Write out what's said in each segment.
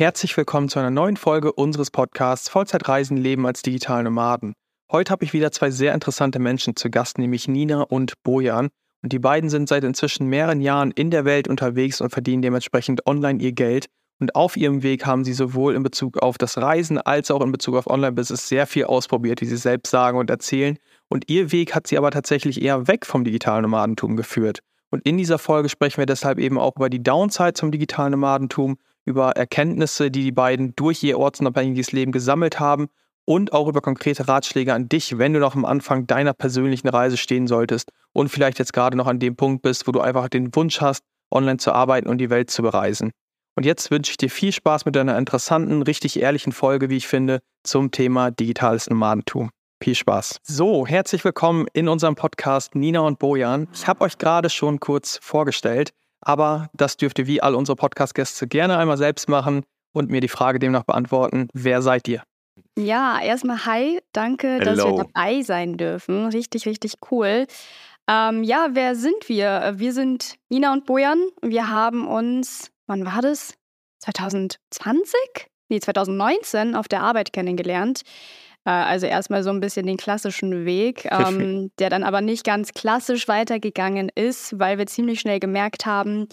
Herzlich willkommen zu einer neuen Folge unseres Podcasts Vollzeitreisen leben als digitale Nomaden. Heute habe ich wieder zwei sehr interessante Menschen zu Gast, nämlich Nina und Bojan. Und die beiden sind seit inzwischen mehreren Jahren in der Welt unterwegs und verdienen dementsprechend online ihr Geld. Und auf ihrem Weg haben sie sowohl in Bezug auf das Reisen als auch in Bezug auf Online-Business sehr viel ausprobiert, wie sie selbst sagen und erzählen. Und ihr Weg hat sie aber tatsächlich eher weg vom digitalen Nomadentum geführt. Und in dieser Folge sprechen wir deshalb eben auch über die Downside zum digitalen Nomadentum, über Erkenntnisse, die die beiden durch ihr ortsunabhängiges Leben gesammelt haben und auch über konkrete Ratschläge an dich, wenn du noch am Anfang deiner persönlichen Reise stehen solltest und vielleicht jetzt gerade noch an dem Punkt bist, wo du einfach den Wunsch hast, online zu arbeiten und die Welt zu bereisen. Und jetzt wünsche ich dir viel Spaß mit einer interessanten, richtig ehrlichen Folge, wie ich finde, zum Thema digitales Nomadentum. Viel Spaß. So, herzlich willkommen in unserem Podcast Nina und Bojan. Ich habe euch gerade schon kurz vorgestellt, aber das dürft ihr wie all unsere Podcast-Gäste gerne einmal selbst machen und mir die Frage demnach beantworten. Wer seid ihr? Ja, erstmal hi, danke, Hello. dass wir dabei sein dürfen. Richtig, richtig cool. Ähm, ja, wer sind wir? Wir sind Nina und Bojan. Wir haben uns wann war das? 2020? Nee, 2019 auf der Arbeit kennengelernt. Äh, also erstmal so ein bisschen den klassischen Weg, ähm, der dann aber nicht ganz klassisch weitergegangen ist, weil wir ziemlich schnell gemerkt haben,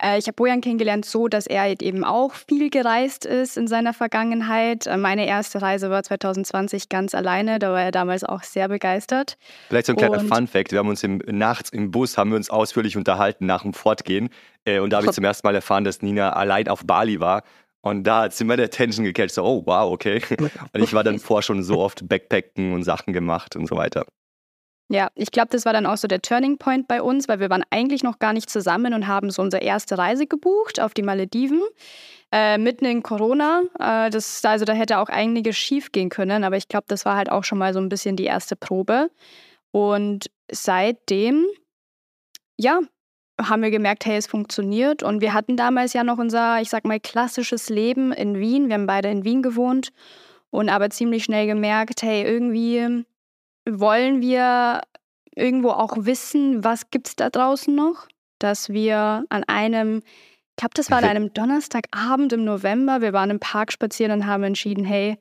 äh, ich habe Bojan kennengelernt so, dass er halt eben auch viel gereist ist in seiner Vergangenheit. Äh, meine erste Reise war 2020 ganz alleine, da war er damals auch sehr begeistert. Vielleicht so ein kleiner Fun Fact, wir haben uns im, nachts im Bus, haben wir uns ausführlich unterhalten nach dem Fortgehen äh, und da habe ich zum ersten Mal erfahren, dass Nina allein auf Bali war und da hat sie meine Attention gecatcht, so, oh wow, okay. Und ich war dann vorher schon so oft Backpacken und Sachen gemacht und so weiter. Ja, ich glaube, das war dann auch so der Turning Point bei uns, weil wir waren eigentlich noch gar nicht zusammen und haben so unsere erste Reise gebucht auf die Malediven. Äh, mitten in Corona. Äh, das, also da hätte auch einiges schief gehen können, aber ich glaube, das war halt auch schon mal so ein bisschen die erste Probe. Und seitdem, ja, haben wir gemerkt, hey, es funktioniert. Und wir hatten damals ja noch unser, ich sag mal, klassisches Leben in Wien. Wir haben beide in Wien gewohnt und aber ziemlich schnell gemerkt, hey, irgendwie wollen wir irgendwo auch wissen, was gibt es da draußen noch? Dass wir an einem, ich glaube, das war an einem Donnerstagabend im November, wir waren im Park spazieren und haben entschieden, hey,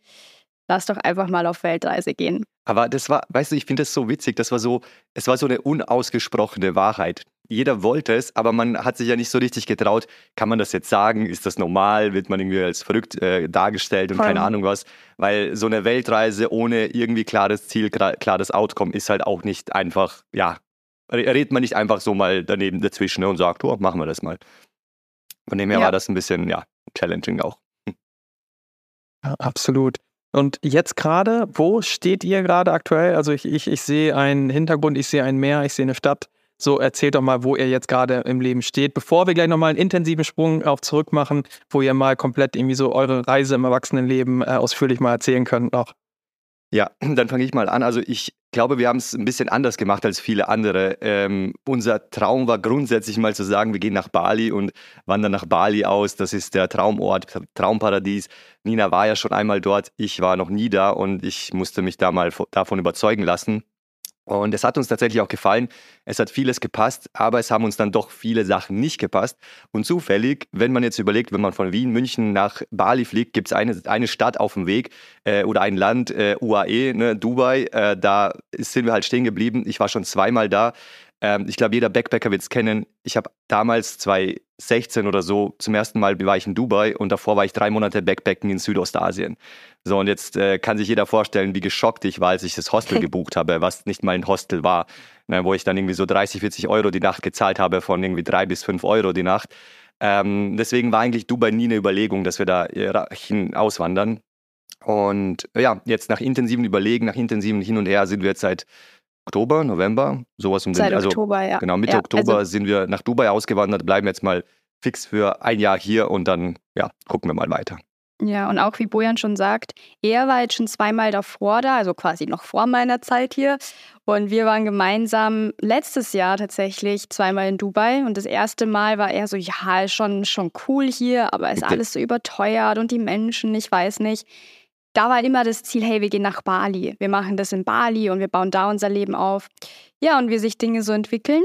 lass doch einfach mal auf Weltreise gehen. Aber das war, weißt du, ich finde das so witzig, das war so, es war so eine unausgesprochene Wahrheit. Jeder wollte es, aber man hat sich ja nicht so richtig getraut. Kann man das jetzt sagen? Ist das normal? Wird man irgendwie als verrückt äh, dargestellt und Voll. keine Ahnung was? Weil so eine Weltreise ohne irgendwie klares Ziel, klares Outcome ist halt auch nicht einfach, ja, redet man nicht einfach so mal daneben dazwischen ne, und sagt, oh, machen wir das mal. Von dem her ja. war das ein bisschen, ja, challenging auch. Ja, absolut. Und jetzt gerade, wo steht ihr gerade aktuell? Also ich, ich, ich sehe einen Hintergrund, ich sehe ein Meer, ich sehe eine Stadt. So, erzählt doch mal, wo ihr jetzt gerade im Leben steht, bevor wir gleich nochmal einen intensiven Sprung auf zurück machen, wo ihr mal komplett irgendwie so eure Reise im Erwachsenenleben äh, ausführlich mal erzählen könnt noch. Ja, dann fange ich mal an. Also ich glaube, wir haben es ein bisschen anders gemacht als viele andere. Ähm, unser Traum war grundsätzlich mal zu sagen, wir gehen nach Bali und wandern nach Bali aus. Das ist der Traumort, Traumparadies. Nina war ja schon einmal dort, ich war noch nie da und ich musste mich da mal davon überzeugen lassen. Und es hat uns tatsächlich auch gefallen. Es hat vieles gepasst, aber es haben uns dann doch viele Sachen nicht gepasst. Und zufällig, wenn man jetzt überlegt, wenn man von Wien, München nach Bali fliegt, gibt es eine, eine Stadt auf dem Weg äh, oder ein Land, äh, UAE, ne, Dubai. Äh, da sind wir halt stehen geblieben. Ich war schon zweimal da. Ähm, ich glaube, jeder Backpacker wird es kennen. Ich habe damals 2016 oder so zum ersten Mal war ich in Dubai und davor war ich drei Monate Backpacken in Südostasien. So, und jetzt äh, kann sich jeder vorstellen, wie geschockt ich war, als ich das Hostel gebucht habe, was nicht mal ein Hostel war, ne, wo ich dann irgendwie so 30, 40 Euro die Nacht gezahlt habe von irgendwie drei bis fünf Euro die Nacht. Ähm, deswegen war eigentlich Dubai nie eine Überlegung, dass wir da äh, hin auswandern. Und ja, jetzt nach intensiven Überlegen, nach intensiven Hin und Her sind wir jetzt seit Oktober, November, sowas um Seit den, also Oktober, ja. genau Mitte ja, Oktober Also, sind wir nach Dubai ausgewandert, bleiben jetzt mal fix für ein Jahr hier und dann ja gucken wir mal weiter. ja, und auch wie Bojan schon sagt, er war jetzt schon zweimal davor da, also quasi noch vor meiner Zeit hier. Und wir waren gemeinsam letztes Jahr tatsächlich zweimal in Dubai. Und das erste Mal war er so, ja, ist schon, schon cool hier, aber ist alles so überteuert und die Menschen, ich weiß nicht. Da war immer das Ziel, hey, wir gehen nach Bali. Wir machen das in Bali und wir bauen da unser Leben auf. Ja, und wie sich Dinge so entwickeln,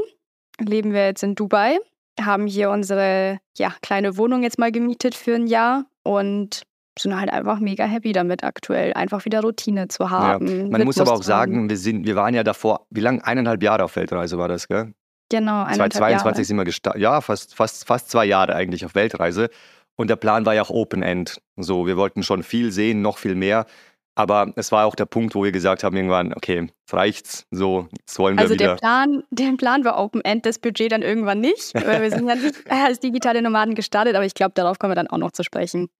leben wir jetzt in Dubai, haben hier unsere ja, kleine Wohnung jetzt mal gemietet für ein Jahr und sind halt einfach mega happy damit aktuell, einfach wieder Routine zu haben. Man muss aber auch sagen, wir sind, wir waren ja davor, wie lange? Eineinhalb Jahre auf Weltreise war das, gell? genau, eineinhalb 2022 Jahre. sind wir gestartet, ja, fast, fast, fast zwei Jahre eigentlich auf Weltreise. Und der Plan war ja auch Open End. So, wir wollten schon viel sehen, noch viel mehr. Aber es war auch der Punkt, wo wir gesagt haben, irgendwann, okay, jetzt reicht's. So, jetzt wollen wir Also wieder. der Plan, der Plan war Open End, das Budget dann irgendwann nicht. Weil wir sind ja nicht als digitale Nomaden gestartet, aber ich glaube, darauf kommen wir dann auch noch zu sprechen.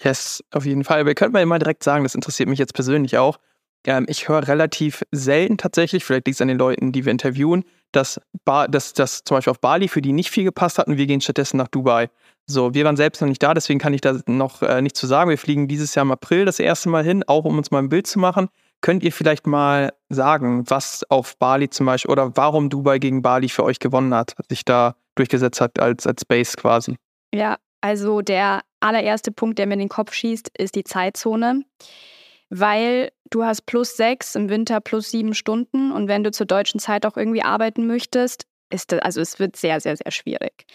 Yes, auf jeden Fall. Wir könnten mal immer direkt sagen, das interessiert mich jetzt persönlich auch. Ähm, ich höre relativ selten tatsächlich, vielleicht liegt es an den Leuten, die wir interviewen, dass, ba dass, dass zum Beispiel auf Bali für die nicht viel gepasst hat und wir gehen stattdessen nach Dubai. So, wir waren selbst noch nicht da, deswegen kann ich da noch äh, nichts zu sagen. Wir fliegen dieses Jahr im April das erste Mal hin, auch um uns mal ein Bild zu machen. Könnt ihr vielleicht mal sagen, was auf Bali zum Beispiel oder warum Dubai gegen Bali für euch gewonnen hat, sich da durchgesetzt hat als, als Base quasi? Ja, also der allererste Punkt, der mir in den Kopf schießt, ist die Zeitzone. Weil du hast plus sechs, im Winter plus sieben Stunden und wenn du zur deutschen Zeit auch irgendwie arbeiten möchtest, ist das, also es wird sehr, sehr, sehr schwierig.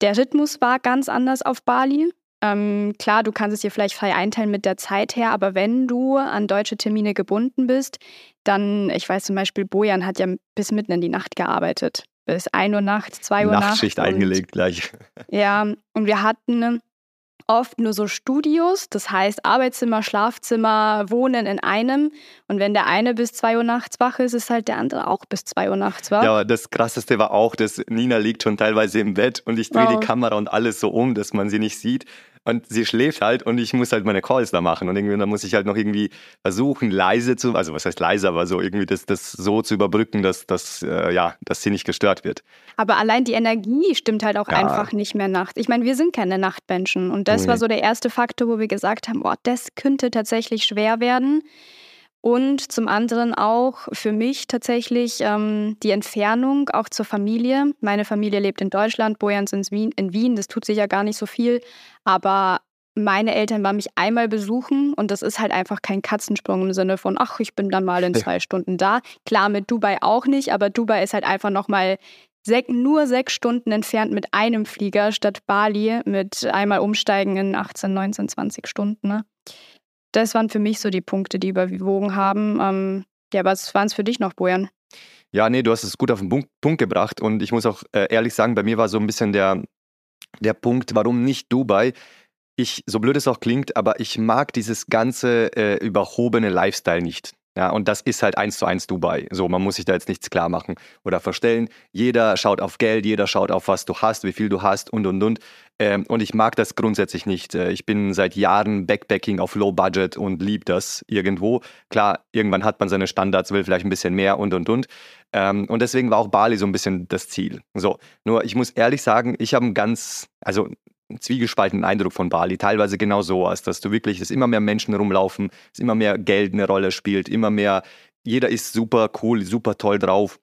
Der Rhythmus war ganz anders auf Bali. Ähm, klar, du kannst es dir vielleicht frei einteilen mit der Zeit her, aber wenn du an deutsche Termine gebunden bist, dann, ich weiß zum Beispiel, Bojan hat ja bis mitten in die Nacht gearbeitet. Bis 1 Uhr nachts, 2 Uhr nachts. Nachtschicht eingelegt gleich. ja, und wir hatten oft nur so Studios, das heißt Arbeitszimmer, Schlafzimmer, Wohnen in einem. Und wenn der eine bis 2 Uhr nachts wach ist, ist halt der andere auch bis 2 Uhr nachts wach. Ja, das krasseste war auch, dass Nina liegt schon teilweise im Bett und ich drehe Wow. die Kamera und alles so um, dass man sie nicht sieht. Und sie schläft halt und ich muss halt meine Calls da machen. Und irgendwie, dann muss ich halt noch irgendwie versuchen, leise zu, also was heißt leise, aber so irgendwie das, das so zu überbrücken, dass, dass, äh, ja, dass sie nicht gestört wird. Aber allein die Energie stimmt halt auch Ja. einfach nicht mehr nachts. Ich meine, wir sind keine Nachtmenschen. Und das Nee. war so der erste Faktor, wo wir gesagt haben, boah, das könnte tatsächlich schwer werden. Und zum anderen auch für mich tatsächlich ähm, die Entfernung auch zur Familie. Meine Familie lebt in Deutschland, Bojans in Wien, in Wien, das tut sich ja gar nicht so viel. Aber meine Eltern waren mich einmal besuchen und das ist halt einfach kein Katzensprung im Sinne von, ach, ich bin dann mal in Ja. zwei Stunden da. Klar, mit Dubai auch nicht, aber Dubai ist halt einfach nochmal sek nur sechs Stunden entfernt mit einem Flieger statt Bali mit einmal umsteigen in 18, 19, 20 Stunden. Ne? Das waren für mich so die Punkte, die überwogen haben. Ähm, ja, was waren es für dich noch, Bojan? Ja, nee, du hast es gut auf den Punkt, gebracht und ich muss auch äh, ehrlich sagen, bei mir war so ein bisschen der, der Punkt, warum nicht Dubai. Ich, so blöd es auch klingt, aber ich mag dieses ganze äh, überhobene Lifestyle nicht. Ja, und das ist halt eins zu eins Dubai. So, man muss sich da jetzt nichts klar machen oder verstellen. Jeder schaut auf Geld, jeder schaut auf was du hast, wie viel du hast und und und. Ähm, und ich mag das grundsätzlich nicht. Äh, Ich bin seit Jahren Backpacking auf Low Budget und lieb das irgendwo. Klar, irgendwann hat man seine Standards, will vielleicht ein bisschen mehr und und und. Ähm, und deswegen war auch Bali so ein bisschen das Ziel. So, nur ich muss ehrlich sagen, ich habe einen ganz, also zwiegespaltenen Eindruck von Bali. Teilweise genau so, als dass du wirklich, dass immer mehr Menschen rumlaufen, dass immer mehr Geld eine Rolle spielt, immer mehr, jeder ist super cool, super toll drauf.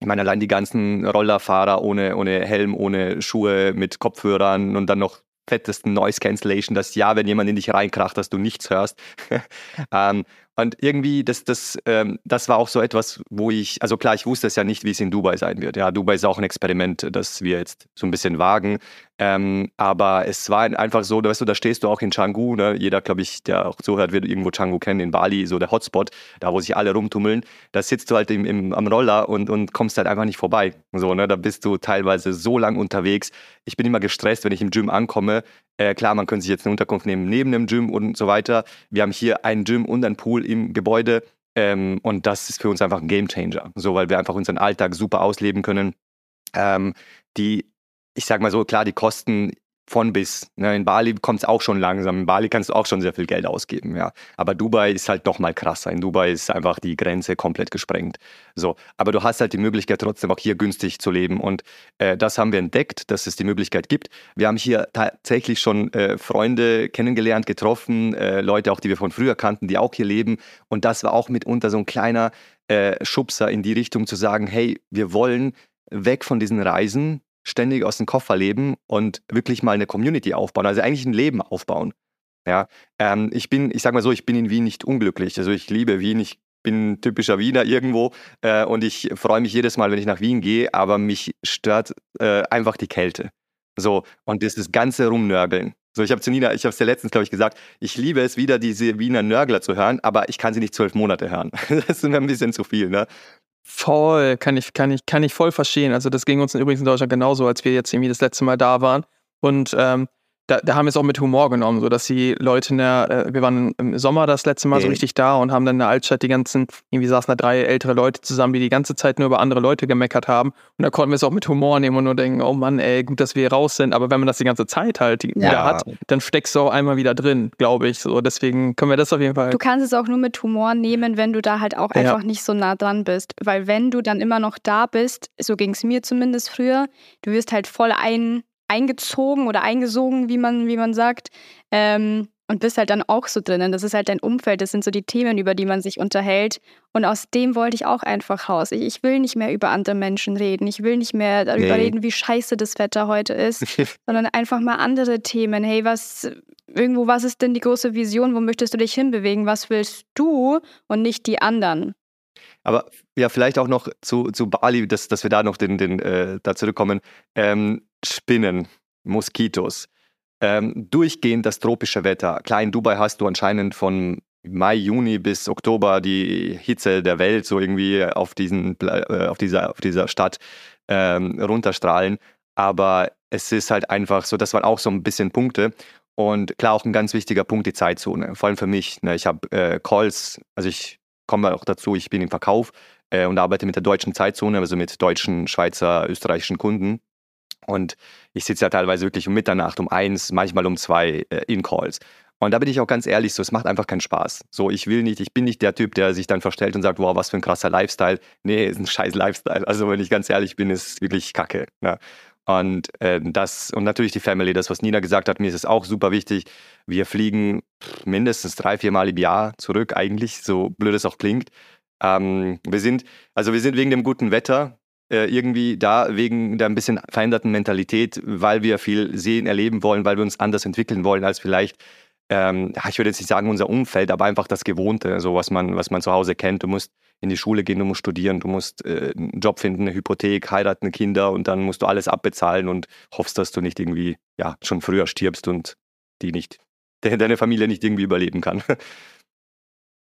Ich meine, allein die ganzen Rollerfahrer ohne, ohne Helm, ohne Schuhe, mit Kopfhörern und dann noch fettesten Noise Cancellation, dass ja, wenn jemand in dich reinkracht, dass du nichts hörst. ähm, und irgendwie, das, das, ähm, das war auch so etwas, wo ich, also klar, ich wusste es ja nicht, wie es in Dubai sein wird. Ja, Dubai ist auch ein Experiment, das wir jetzt so ein bisschen wagen. Ähm, aber es war einfach so, weißt du, da stehst du auch in Canggu, ne? jeder, glaube ich, der auch zuhört, wird irgendwo Canggu kennen, in Bali, so der Hotspot, da wo sich alle rumtummeln. Da sitzt du halt im, im, am Roller und, und kommst halt einfach nicht vorbei. So, ne? Da bist du teilweise so lang unterwegs. Ich bin immer gestresst, wenn ich im Gym ankomme. Äh, klar, man könnte sich jetzt eine Unterkunft nehmen neben dem Gym und so weiter. Wir haben hier ein Gym und ein Pool im Gebäude. Ähm, und das ist für uns einfach ein Gamechanger. So, weil wir einfach unseren Alltag super ausleben können. Ähm, die ich sag mal so, klar, die Kosten, von bis. Ne? In Bali kommt es auch schon langsam. In Bali kannst du auch schon sehr viel Geld ausgeben, ja. Aber Dubai ist halt doch mal krasser. In Dubai ist einfach die Grenze komplett gesprengt. So, aber du hast halt die Möglichkeit trotzdem auch hier günstig zu leben und äh, das haben wir entdeckt, dass es die Möglichkeit gibt. Wir haben hier tatsächlich schon äh, Freunde kennengelernt, getroffen, äh, Leute auch, die wir von früher kannten, die auch hier leben und das war auch mitunter so ein kleiner äh, Schubser in die Richtung zu sagen, hey, wir wollen weg von diesen Reisen, ständig aus dem Koffer leben und wirklich mal eine Community aufbauen, also eigentlich ein Leben aufbauen. Ja, ähm, ich bin, ich sag mal so, ich bin in Wien nicht unglücklich. Also ich liebe Wien, ich bin typischer Wiener irgendwo äh, und ich freue mich jedes Mal, wenn ich nach Wien gehe, aber mich stört äh, einfach die Kälte. So, und das, das ganze Rumnörgeln. So, ich habe zu Nina, ich habe es ja letztens, glaube ich, gesagt, ich liebe es wieder, diese Wiener Nörgler zu hören, aber ich kann sie nicht zwölf Monate hören. Das ist mir ein bisschen zu viel, ne? Voll, kann ich, kann ich, kann ich voll verstehen. Also das ging uns übrigens in Deutschland genauso, als wir jetzt irgendwie das letzte Mal da waren. Und ähm, da, da, haben wir es auch mit Humor genommen, so dass die Leute in der, äh, wir waren im Sommer das letzte Mal okay. so richtig da und haben dann in der Altstadt die ganzen, irgendwie saßen da drei ältere Leute zusammen, die die ganze Zeit nur über andere Leute gemeckert haben. Und da konnten wir es auch mit Humor nehmen und nur denken, oh Mann, ey, gut, dass wir hier raus sind. Aber wenn man das die ganze Zeit halt ja. wieder hat, dann steckst du auch einmal wieder drin, glaube ich. So, deswegen können wir das auf jeden Fall. Du kannst es auch nur mit Humor nehmen, wenn du da halt auch einfach ja. nicht so nah dran bist. Weil wenn du dann immer noch da bist, so ging es mir zumindest früher, du wirst halt voll ein eingezogen oder eingesogen, wie man, wie man sagt. Ähm, und bist halt dann auch so drinnen. Das ist halt dein Umfeld, das sind so die Themen, über die man sich unterhält. Und aus dem wollte ich auch einfach raus. Ich, ich will nicht mehr über andere Menschen reden. Ich will nicht mehr darüber nee. reden, wie scheiße das Wetter heute ist, sondern einfach mal andere Themen. Hey, was, irgendwo, was ist denn die große Vision? Wo möchtest du dich hinbewegen? Was willst du und nicht die anderen? Aber ja, vielleicht auch noch zu, zu Bali, dass, dass wir da noch den, den, äh, da zurückkommen. Ähm, Spinnen, Moskitos, ähm, durchgehend das tropische Wetter. Klar, in Dubai hast du anscheinend von Mai, Juni bis Oktober die Hitze der Welt so irgendwie auf, diesen, äh, auf, dieser, auf dieser Stadt ähm, runterstrahlen. Aber es ist halt einfach so, das waren auch so ein bisschen Punkte. Und klar, auch ein ganz wichtiger Punkt, die Zeitzone. Vor allem für mich. Ne? Ich habe äh, Calls, also ich komme auch dazu, ich bin im Verkauf äh, und arbeite mit der deutschen Zeitzone, also mit deutschen, Schweizer, österreichischen Kunden. Und ich sitze ja teilweise wirklich um Mitternacht, um eins, manchmal um zwei äh, in Calls. Und da bin ich auch ganz ehrlich, so, es macht einfach keinen Spaß. So, ich will nicht, ich bin nicht der Typ, der sich dann verstellt und sagt, wow, was für ein krasser Lifestyle. Nee, ist ein scheiß Lifestyle. Also, wenn ich ganz ehrlich bin, ist wirklich kacke. Ja. Und äh, das, und natürlich die Family, das, was Nina gesagt hat, mir ist es auch super wichtig. Wir fliegen mindestens drei, vier Mal im Jahr zurück, eigentlich, so blöd es auch klingt. Ähm, wir sind, also wir sind wegen dem guten Wetter äh, irgendwie da wegen der ein bisschen veränderten Mentalität, weil wir viel sehen, erleben wollen, weil wir uns anders entwickeln wollen als vielleicht, ähm, ich würde jetzt nicht sagen unser Umfeld, aber einfach das Gewohnte, so was man, was man zu Hause kennt. Du musst in die Schule gehen, du musst studieren, du musst äh, einen Job finden, eine Hypothek, heiraten, Kinder und dann musst du alles abbezahlen und hoffst, dass du nicht irgendwie ja schon früher stirbst und die nicht, deine Familie nicht irgendwie überleben kann.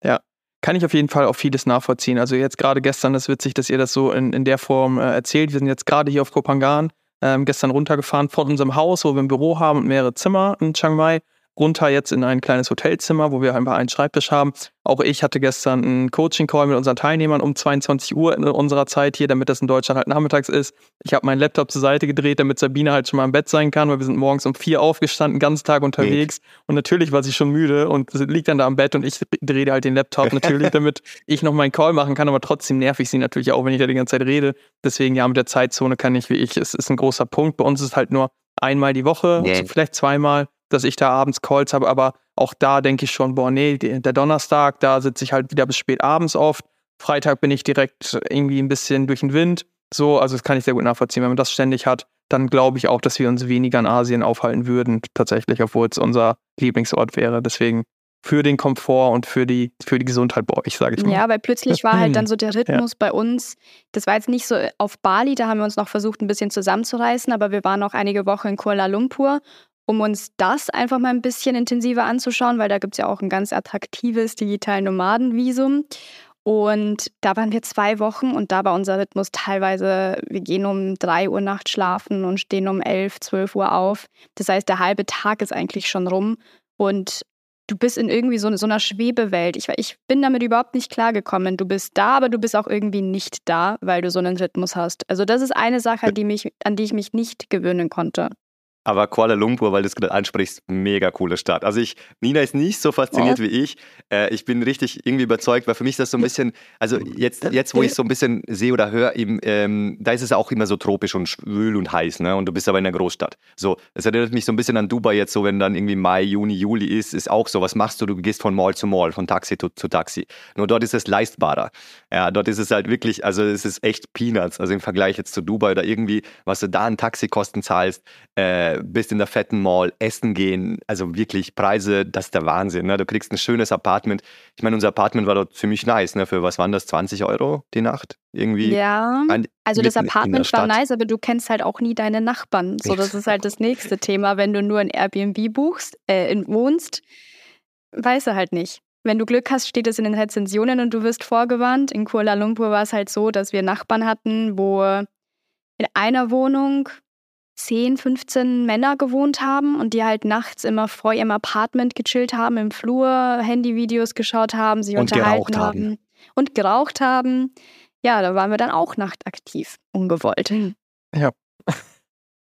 Ja, kann ich auf jeden Fall auch vieles nachvollziehen. Also jetzt gerade gestern ist witzig, dass ihr das so in, in der Form äh, erzählt. Wir sind jetzt gerade hier auf Kopangan, ähm, gestern runtergefahren von unserem Haus, wo wir ein Büro haben und mehrere Zimmer in Chiang Mai runter jetzt in ein kleines Hotelzimmer, wo wir einfach einen Schreibtisch haben. Auch ich hatte gestern einen Coaching-Call mit unseren Teilnehmern um 22 Uhr in unserer Zeit hier, damit das in Deutschland halt nachmittags ist. Ich habe meinen Laptop zur Seite gedreht, damit Sabine halt schon mal im Bett sein kann, weil wir sind morgens um vier aufgestanden, ganz Tag unterwegs. Und natürlich war sie schon müde und liegt dann da am Bett und ich drehe halt den Laptop natürlich, damit ich noch meinen Call machen kann, aber trotzdem nerv ich sie natürlich auch, wenn ich da die ganze Zeit rede. Deswegen ja, mit der Zeitzone kann ich wie ich, es ist ein großer Punkt. Bei uns ist es halt nur einmal die Woche, nee. vielleicht zweimal dass ich da abends Calls habe, aber auch da denke ich schon, boah, nee, der Donnerstag, da sitze ich halt wieder bis spät abends oft. Freitag bin ich direkt irgendwie ein bisschen durch den Wind. So, also das kann ich sehr gut nachvollziehen. Wenn man das ständig hat, dann glaube ich auch, dass wir uns weniger in Asien aufhalten würden, tatsächlich, obwohl es unser Lieblingsort wäre. Deswegen für den Komfort und für die, für die Gesundheit bei euch, sage ich mal. Ja, weil plötzlich war halt dann so der Rhythmus ja. bei uns. Das war jetzt nicht so auf Bali, da haben wir uns noch versucht, ein bisschen zusammenzureißen, aber wir waren auch einige Wochen in Kuala Lumpur um uns das einfach mal ein bisschen intensiver anzuschauen, weil da gibt es ja auch ein ganz attraktives digital Nomadenvisum. Und da waren wir zwei Wochen und da war unser Rhythmus teilweise, wir gehen um drei Uhr nachts schlafen und stehen um elf, zwölf Uhr auf. Das heißt, der halbe Tag ist eigentlich schon rum und du bist in irgendwie so, so einer Schwebewelt. Ich, ich bin damit überhaupt nicht klargekommen. Du bist da, aber du bist auch irgendwie nicht da, weil du so einen Rhythmus hast. Also das ist eine Sache, die mich, an die ich mich nicht gewöhnen konnte. Aber Kuala Lumpur, weil du es gerade ansprichst, mega coole Stadt. Also ich, Nina ist nicht so fasziniert ja. wie ich. Äh, ich bin richtig irgendwie überzeugt, weil für mich ist das so ein bisschen, also jetzt, jetzt wo ich so ein bisschen sehe oder höre, eben, ähm, da ist es auch immer so tropisch und schwül und heiß, ne? Und du bist aber in einer Großstadt. So, das erinnert mich so ein bisschen an Dubai jetzt, so wenn dann irgendwie Mai, Juni, Juli ist, ist auch so, was machst du? Du gehst von Mall zu Mall, von Taxi zu, zu Taxi. Nur dort ist es leistbarer. Ja, dort ist es halt wirklich, also es ist echt Peanuts. Also im Vergleich jetzt zu Dubai oder irgendwie, was du da an Taxikosten zahlst, äh, bist in der fetten Mall, essen gehen, also wirklich Preise, das ist der Wahnsinn. Ne? Du kriegst ein schönes Apartment. Ich meine, unser Apartment war dort ziemlich nice. Ne? Für was waren das? 20 Euro die Nacht? Irgendwie. Ja, also das Apartment war nice, aber du kennst halt auch nie deine Nachbarn. So, das ist halt das nächste Thema. Wenn du nur ein Airbnb buchst, äh, wohnst, weißt du halt nicht. Wenn du Glück hast, steht es in den Rezensionen und du wirst vorgewarnt. In Kuala Lumpur war es halt so, dass wir Nachbarn hatten, wo in einer Wohnung 10, 15 Männer gewohnt haben und die halt nachts immer vor ihrem Apartment gechillt haben, im Flur Handyvideos geschaut haben, sich und unterhalten haben. haben und geraucht haben. Ja, da waren wir dann auch nachtaktiv, ungewollt. Ja,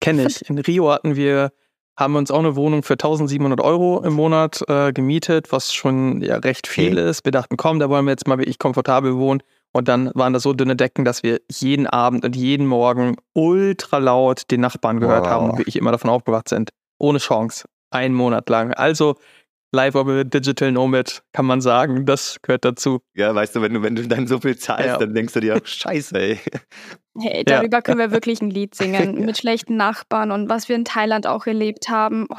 kenne ich. In Rio hatten wir, haben uns auch eine Wohnung für 1700 Euro im Monat äh, gemietet, was schon ja recht viel okay. ist. Wir dachten, komm, da wollen wir jetzt mal wirklich komfortabel wohnen. Und dann waren das so dünne Decken, dass wir jeden Abend und jeden Morgen ultra laut den Nachbarn gehört wow. haben und wirklich immer davon aufgewacht sind. Ohne Chance. Einen Monat lang. Also Live a Digital Nomad, kann man sagen. Das gehört dazu. Ja, weißt du, wenn du, wenn du dann so viel zahlst, ja. dann denkst du dir, scheiße, ey. Hey, darüber ja. können wir wirklich ein Lied singen. Mit schlechten Nachbarn und was wir in Thailand auch erlebt haben. Oh.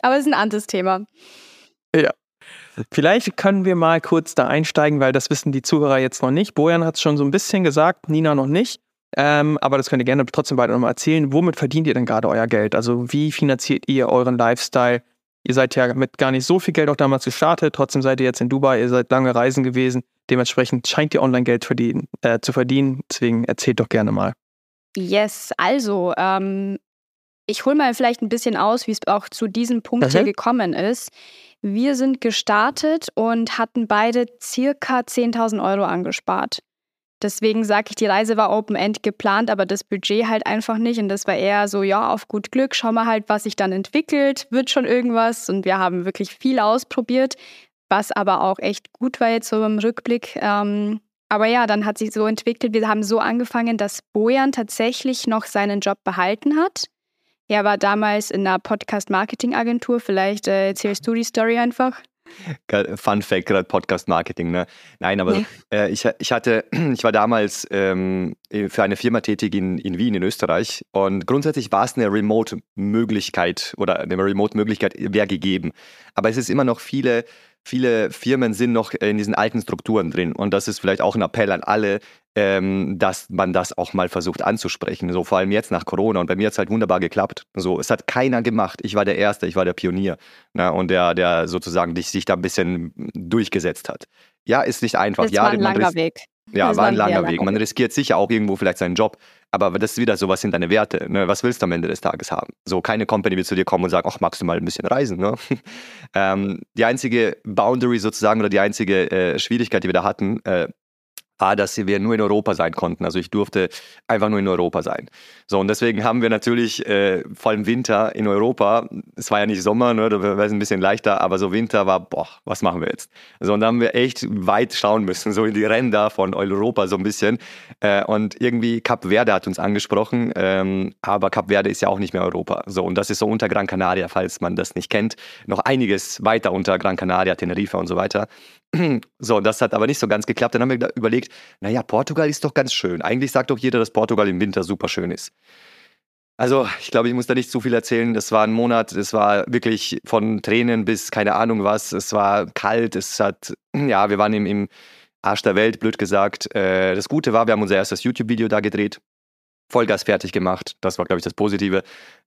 Aber es ist ein anderes Thema. Ja. Vielleicht können wir mal kurz da einsteigen, weil das wissen die Zuhörer jetzt noch nicht. Bojan hat es schon so ein bisschen gesagt, Nina noch nicht. Ähm, aber das könnt ihr gerne trotzdem weiter nochmal erzählen. Womit verdient ihr denn gerade euer Geld? Also wie finanziert ihr euren Lifestyle? Ihr seid ja mit gar nicht so viel Geld auch damals gestartet, trotzdem seid ihr jetzt in Dubai, ihr seid lange reisen gewesen. Dementsprechend scheint ihr Online-Geld verdienen, äh, zu verdienen. Deswegen erzählt doch gerne mal. Yes, also ähm, ich hole mal vielleicht ein bisschen aus, wie es auch zu diesem Punkt mhm. hier gekommen ist. Wir sind gestartet und hatten beide circa 10.000 Euro angespart. Deswegen sage ich, die Reise war Open-End geplant, aber das Budget halt einfach nicht. Und das war eher so, ja, auf gut Glück, schau mal halt, was sich dann entwickelt, wird schon irgendwas. Und wir haben wirklich viel ausprobiert, was aber auch echt gut war jetzt so im Rückblick. Ähm, aber ja, dann hat sich so entwickelt, wir haben so angefangen, dass Bojan tatsächlich noch seinen Job behalten hat. Er war damals in einer Podcast-Marketing-Agentur. Vielleicht äh, erzählst du die Story einfach. Fun Fact, gerade Podcast Marketing, ne? Nein, aber nee. äh, ich, ich hatte, ich war damals ähm, für eine Firma tätig in, in Wien, in Österreich. Und grundsätzlich war es eine Remote-Möglichkeit oder eine Remote-Möglichkeit wäre gegeben. Aber es ist immer noch viele viele Firmen sind noch in diesen alten Strukturen drin. Und das ist vielleicht auch ein Appell an alle, ähm, dass man das auch mal versucht anzusprechen. So vor allem jetzt nach Corona. Und bei mir hat es halt wunderbar geklappt. So, es hat keiner gemacht. Ich war der Erste, ich war der Pionier. Ne? Und der, der sozusagen sich da ein bisschen durchgesetzt hat. Ja, ist nicht einfach. Das ja, war ein langer Weg. Ja, das war ein langer Weg. Man riskiert sicher auch irgendwo vielleicht seinen Job. Aber das ist wieder so, was sind deine Werte? Ne? Was willst du am Ende des Tages haben? So, keine Company will zu dir kommen und sagen, ach, magst du mal ein bisschen reisen? Ne? ähm, die einzige Boundary sozusagen oder die einzige äh, Schwierigkeit, die wir da hatten, äh, war, dass wir nur in Europa sein konnten. Also ich durfte einfach nur in Europa sein. So, und deswegen haben wir natürlich äh, vor allem Winter in Europa, es war ja nicht Sommer, ne, da war es ein bisschen leichter, aber so Winter war, boah, was machen wir jetzt? So, und da haben wir echt weit schauen müssen, so in die Ränder von Europa so ein bisschen. Äh, und irgendwie Cap Verde hat uns angesprochen, ähm, aber Cap Verde ist ja auch nicht mehr Europa. So, und das ist so unter Gran Canaria, falls man das nicht kennt, noch einiges weiter unter Gran Canaria, Tenerife und so weiter. So, das hat aber nicht so ganz geklappt. Dann haben wir überlegt, naja, Portugal ist doch ganz schön. Eigentlich sagt doch jeder, dass Portugal im Winter super schön ist. Also, ich glaube, ich muss da nicht zu viel erzählen. Das war ein Monat, es war wirklich von Tränen bis keine Ahnung was. Es war kalt, es hat, ja, wir waren im, im Arsch der Welt, blöd gesagt. Äh, das Gute war, wir haben unser erstes YouTube-Video da gedreht. Vollgas fertig gemacht. Das war, glaube ich, das Positive.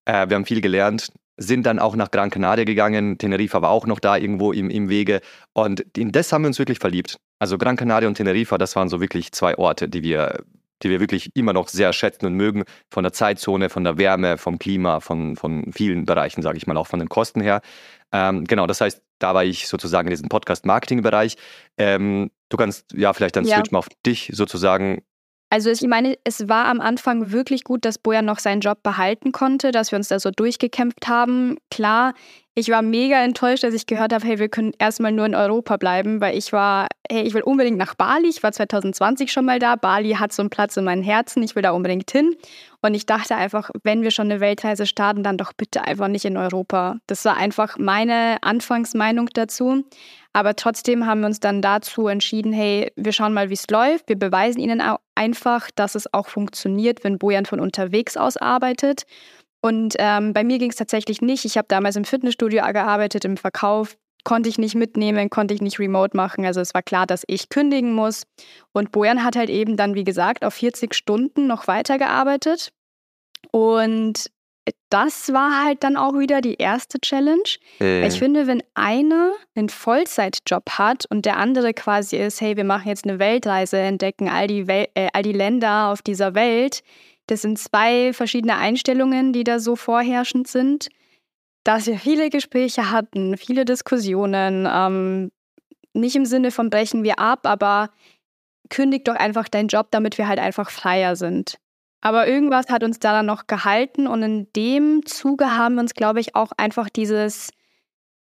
Äh, wir haben viel gelernt, sind dann auch nach Gran Canaria gegangen. Tenerife war auch noch da irgendwo im, im Wege. Und in das haben wir uns wirklich verliebt. Also Gran Canaria und Tenerife, das waren so wirklich zwei Orte, die wir, die wir wirklich immer noch sehr schätzen und mögen. Von der Zeitzone, von der Wärme, vom Klima, von, von vielen Bereichen, sage ich mal, auch von den Kosten her. Ähm, genau, das heißt, da war ich sozusagen in diesem Podcast-Marketing-Bereich. Ähm, du kannst ja vielleicht dann ja. switch mal auf dich sozusagen Also ich meine, es war am Anfang wirklich gut, dass Bojan noch seinen Job behalten konnte, dass wir uns da so durchgekämpft haben. Klar, ich war mega enttäuscht, als ich gehört habe, hey, wir können erstmal nur in Europa bleiben, weil ich war, hey, ich will unbedingt nach Bali. Ich war 2020 schon mal da. Bali hat so einen Platz in meinem Herzen. Ich will da unbedingt hin. Und ich dachte einfach, wenn wir schon eine Weltreise starten, dann doch bitte einfach nicht in Europa. Das war einfach meine Anfangsmeinung dazu. Aber trotzdem haben wir uns dann dazu entschieden, hey, wir schauen mal, wie es läuft. Wir beweisen ihnen einfach, dass es auch funktioniert, wenn Bojan von unterwegs aus arbeitet. Und ähm, bei mir ging es tatsächlich nicht. Ich habe damals im Fitnessstudio gearbeitet, im Verkauf konnte ich nicht mitnehmen, konnte ich nicht remote machen. Also es war klar, dass ich kündigen muss. Und Bojan hat halt eben dann, wie gesagt, auf 40 Stunden noch weitergearbeitet. Und das war halt dann auch wieder die erste Challenge. Äh. Ich finde, wenn einer einen Vollzeitjob hat und der andere quasi ist, hey, wir machen jetzt eine Weltreise, entdecken all die, Wel äh, all die Länder auf dieser Welt, das sind zwei verschiedene Einstellungen, die da so vorherrschend sind, dass wir viele Gespräche hatten, viele Diskussionen, ähm, nicht im Sinne von brechen wir ab, aber kündig doch einfach deinen Job, damit wir halt einfach freier sind. Aber irgendwas hat uns daran noch gehalten und in dem Zuge haben wir uns, glaube ich, auch einfach dieses,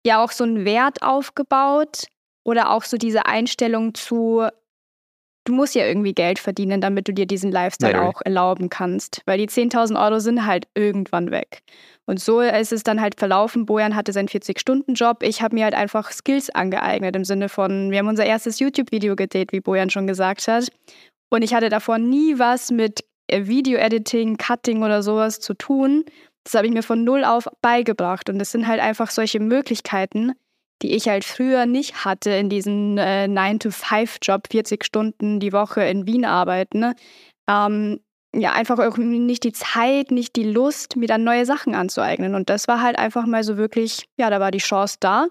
ja, auch so einen Wert aufgebaut oder auch so diese Einstellung zu, du musst ja irgendwie Geld verdienen, damit du dir diesen Lifestyle Nein. auch erlauben kannst. Weil die 10.000 Euro sind halt irgendwann weg. Und so ist es dann halt verlaufen. Bojan hatte seinen 40-Stunden-Job. Ich habe mir halt einfach Skills angeeignet im Sinne von, wir haben unser erstes YouTube-Video gedreht, wie Bojan schon gesagt hat. Und ich hatte davor nie was mit Video-Editing, Cutting oder sowas zu tun. Das habe ich mir von null auf beigebracht. Und das sind halt einfach solche Möglichkeiten, die ich halt früher nicht hatte in diesem äh, 9-to-5-Job, 40 Stunden die Woche in Wien arbeiten. Ne? Ähm, ja, einfach irgendwie nicht die Zeit, nicht die Lust, mir dann neue Sachen anzueignen. Und das war halt einfach mal so wirklich, ja, da war die Chance da.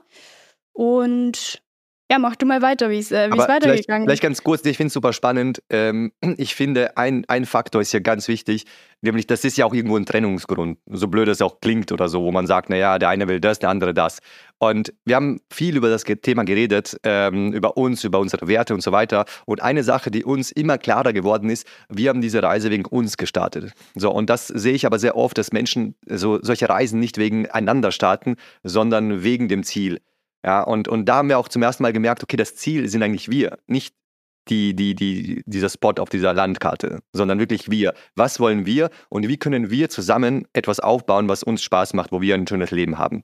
Und ja, mach du mal weiter, wie es äh, weitergegangen vielleicht, ist. Vielleicht ganz kurz, ich finde es super spannend. Ähm, ich finde, ein, ein Faktor ist hier ganz wichtig, nämlich das ist ja auch irgendwo ein Trennungsgrund, so blöd es auch klingt oder so, wo man sagt, naja, der eine will das, der andere das. Und wir haben viel über das Thema geredet, ähm, über uns, über unsere Werte und so weiter. Und eine Sache, die uns immer klarer geworden ist, wir haben diese Reise wegen uns gestartet. So, und das sehe ich aber sehr oft, dass Menschen so, solche Reisen nicht wegen einander starten, sondern wegen dem Ziel. Ja, und, und da haben wir auch zum ersten Mal gemerkt, okay, das Ziel sind eigentlich wir, nicht die, die, die, dieser Spot auf dieser Landkarte, sondern wirklich wir. Was wollen wir und wie können wir zusammen etwas aufbauen, was uns Spaß macht, wo wir ein schönes Leben haben?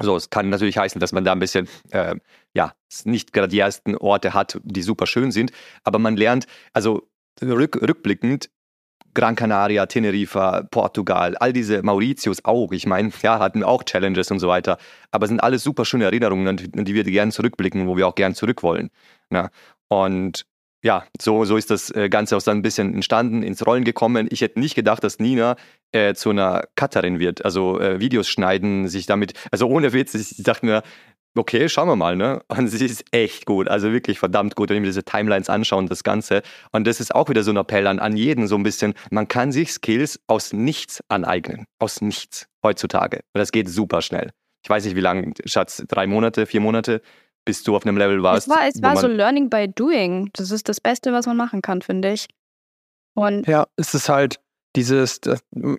So, es kann natürlich heißen, dass man da ein bisschen, äh, ja, nicht gerade die ersten Orte hat, die super schön sind, aber man lernt, also rück, rückblickend, Gran Canaria, Teneriffa, Portugal, all diese Mauritius auch. Ich meine, ja, hatten auch Challenges und so weiter. Aber sind alles super schöne Erinnerungen, an die wir gerne zurückblicken, wo wir auch gerne zurück wollen. Ja. Und ja, so, so ist das äh, Ganze auch dann ein bisschen entstanden, ins Rollen gekommen. Ich hätte nicht gedacht, dass Nina äh, zu einer Cutterin wird, also äh, Videos schneiden, sich damit, also ohne Witz, ich dachte mir, okay, schauen wir mal, ne? Und sie ist echt gut, also wirklich verdammt gut, wenn wir diese Timelines anschauen, das Ganze. Und das ist auch wieder so ein Appell an, an jeden so ein bisschen, man kann sich Skills aus nichts aneignen, aus nichts heutzutage. Und das geht super schnell. Ich weiß nicht, wie lange, Schatz, drei Monate, vier Monate, bis du auf einem Level warst. Es war, es war so Learning by Doing. Das ist das Beste, was man machen kann, finde ich. Und ja, es ist halt, dieses,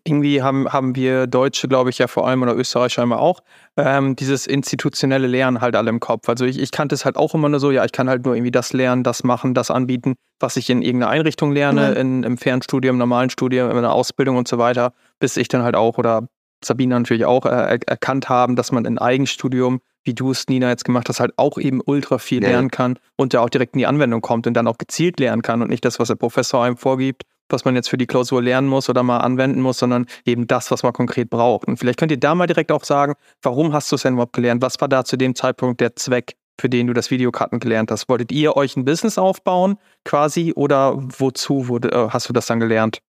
irgendwie haben, haben wir Deutsche, glaube ich, ja vor allem oder Österreicher immer auch, ähm, dieses institutionelle Lernen halt alle im Kopf. Also ich, ich kannte es halt auch immer nur so, ja, ich kann halt nur irgendwie das lernen, das machen, das anbieten, was ich in irgendeiner Einrichtung lerne, mhm. in, im Fernstudium, im normalen Studium, in einer Ausbildung und so weiter, bis ich dann halt auch oder Sabine natürlich auch äh, erkannt haben, dass man in Eigenstudium, wie du es, Nina, jetzt gemacht hast, halt auch eben ultra viel ja. lernen kann und ja auch direkt in die Anwendung kommt und dann auch gezielt lernen kann und nicht das, was der Professor einem vorgibt was man jetzt für die Klausur lernen muss oder mal anwenden muss, sondern eben das, was man konkret braucht. Und vielleicht könnt ihr da mal direkt auch sagen, warum hast du es denn überhaupt gelernt? Was war da zu dem Zeitpunkt der Zweck, für den du das Videokarten gelernt hast? Wolltet ihr euch ein Business aufbauen quasi oder wozu wurde, äh, hast du das dann gelernt?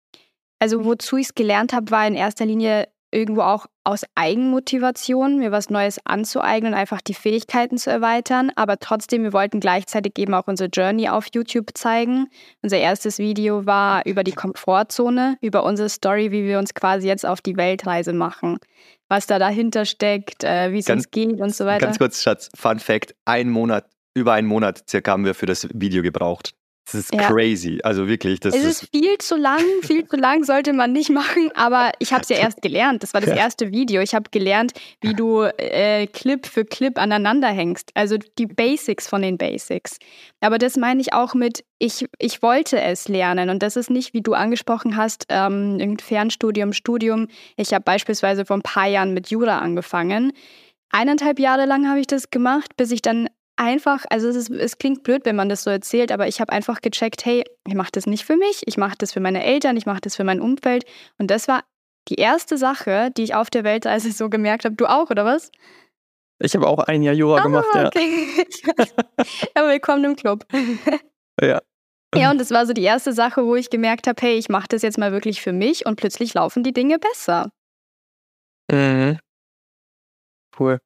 Also wozu ich es gelernt habe, war in erster Linie irgendwo auch aus Eigenmotivation, mir was Neues anzueignen, einfach die Fähigkeiten zu erweitern. Aber trotzdem, wir wollten gleichzeitig eben auch unsere Journey auf YouTube zeigen. Unser erstes Video war über die Komfortzone, über unsere Story, wie wir uns quasi jetzt auf die Weltreise machen. Was da dahinter steckt, äh, wie es uns geht und so weiter. Ganz kurz, Schatz, Fun Fact: Ein Monat, über einen Monat circa haben wir für das Video gebraucht Das ist ja. crazy. Also wirklich. Das es ist, ist viel zu lang, viel zu lang sollte man nicht machen, aber ich habe es ja erst gelernt. Das war das erste Video. Ich habe gelernt, wie du äh, Clip für Clip aneinander hängst. Also die Basics von den Basics. Aber das meine ich auch mit, ich, ich wollte es lernen. Und das ist nicht, wie du angesprochen hast, ähm, ein Fernstudium, Studium. Ich habe beispielsweise vor ein paar Jahren mit Jura angefangen. Eineinhalb Jahre lang habe ich das gemacht, bis ich dann einfach, also es, ist, es klingt blöd, wenn man das so erzählt, aber ich habe einfach gecheckt, hey, ich mache das nicht für mich, ich mache das für meine Eltern, ich mache das für mein Umfeld. Und das war die erste Sache, die ich auf der Weltreise so gemerkt habe. Du auch, oder was? Ich habe auch ein Jahr Jura ah, gemacht, ja. Okay. ja, willkommen im Club. ja. Ja, und das war so die erste Sache, wo ich gemerkt habe, hey, ich mache das jetzt mal wirklich für mich und plötzlich laufen die Dinge besser. Mhm. Cool.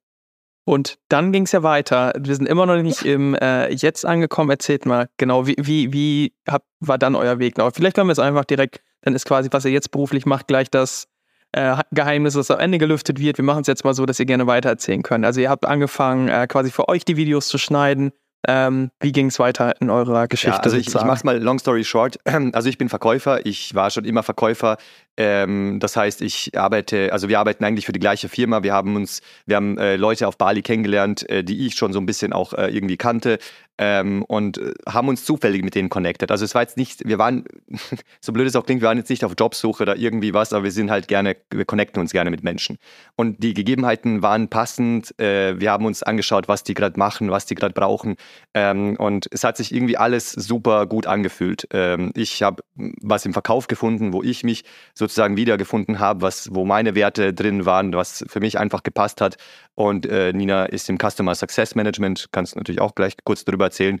Und dann ging es ja weiter. Wir sind immer noch nicht im äh, Jetzt angekommen. Erzählt mal genau, wie, wie, wie hab, war dann euer Weg noch? Vielleicht können wir es einfach direkt, dann ist quasi, was ihr jetzt beruflich macht, gleich das äh, Geheimnis, das am Ende gelüftet wird. Wir machen es jetzt mal so, dass ihr gerne weitererzählen könnt. Also ihr habt angefangen, äh, quasi für euch die Videos zu schneiden. Ähm, wie ging es weiter in eurer Geschichte? Ja, also ich, ich mache es mal long story short. Also ich bin Verkäufer, ich war schon immer Verkäufer. Ähm, das heißt, ich arbeite, also wir arbeiten eigentlich für die gleiche Firma. Wir haben uns, wir haben äh, Leute auf Bali kennengelernt, äh, die ich schon so ein bisschen auch äh, irgendwie kannte ähm, und äh, haben uns zufällig mit denen connected. Also es war jetzt nicht, wir waren, so blöd es auch klingt, wir waren jetzt nicht auf Jobsuche oder irgendwie was, aber wir sind halt gerne, wir connecten uns gerne mit Menschen. Und die Gegebenheiten waren passend. Äh, wir haben uns angeschaut, was die gerade machen, was die gerade brauchen. Ähm, und es hat sich irgendwie alles super gut angefühlt. Ähm, ich habe was im Verkauf gefunden, wo ich mich sozusagen wiedergefunden habe, wo meine Werte drin waren, was für mich einfach gepasst hat. Und äh, Nina ist im Customer Success Management, kannst natürlich auch gleich kurz darüber erzählen.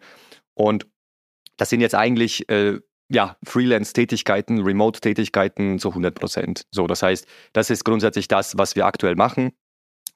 Und das sind jetzt eigentlich äh, ja, Freelance-Tätigkeiten, Remote-Tätigkeiten zu 100 Prozent. So, das heißt, das ist grundsätzlich das, was wir aktuell machen.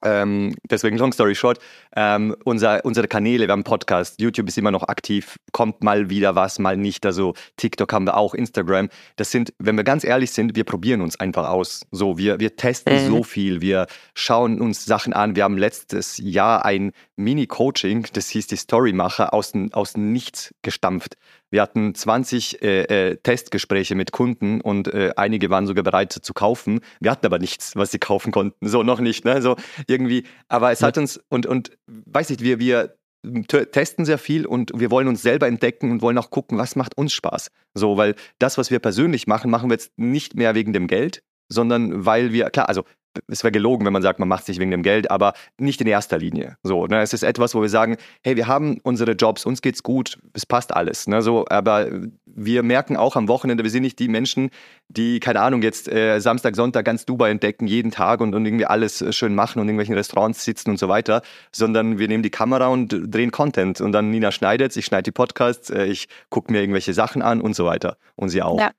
Ähm, deswegen, long story short, ähm, unser, unsere Kanäle, wir haben einen Podcast, YouTube ist immer noch aktiv, kommt mal wieder was, mal nicht. Also TikTok haben wir auch, Instagram. Das sind, wenn wir ganz ehrlich sind, wir probieren uns einfach aus. So, wir, wir testen mhm. so viel, wir schauen uns Sachen an. Wir haben letztes Jahr ein Mini-Coaching, das hieß die Storymacher, aus, aus Nichts gestampft. Wir hatten 20 äh, äh, Testgespräche mit Kunden und äh, einige waren sogar bereit zu kaufen. Wir hatten aber nichts, was sie kaufen konnten. So noch nicht, ne? So irgendwie. Aber es ja. hat uns und und weiß nicht, wir wir testen sehr viel und wir wollen uns selber entdecken und wollen auch gucken, was macht uns Spaß. So, weil das, was wir persönlich machen, machen wir jetzt nicht mehr wegen dem Geld, sondern weil wir, klar, also es wäre gelogen, wenn man sagt, man macht es nicht wegen dem Geld, aber nicht in erster Linie. So, ne? Es ist etwas, wo wir sagen, hey, wir haben unsere Jobs, uns geht's gut, es passt alles. Ne? So, aber wir merken auch am Wochenende, wir sind nicht die Menschen, die, keine Ahnung, jetzt äh, Samstag, Sonntag ganz Dubai entdecken, jeden Tag und, und irgendwie alles äh, schön machen und in irgendwelchen Restaurants sitzen und so weiter, sondern wir nehmen die Kamera und drehen Content. Und dann Nina schneidet, ich schneide die Podcasts, äh, ich gucke mir irgendwelche Sachen an und so weiter. Und sie auch. Ja.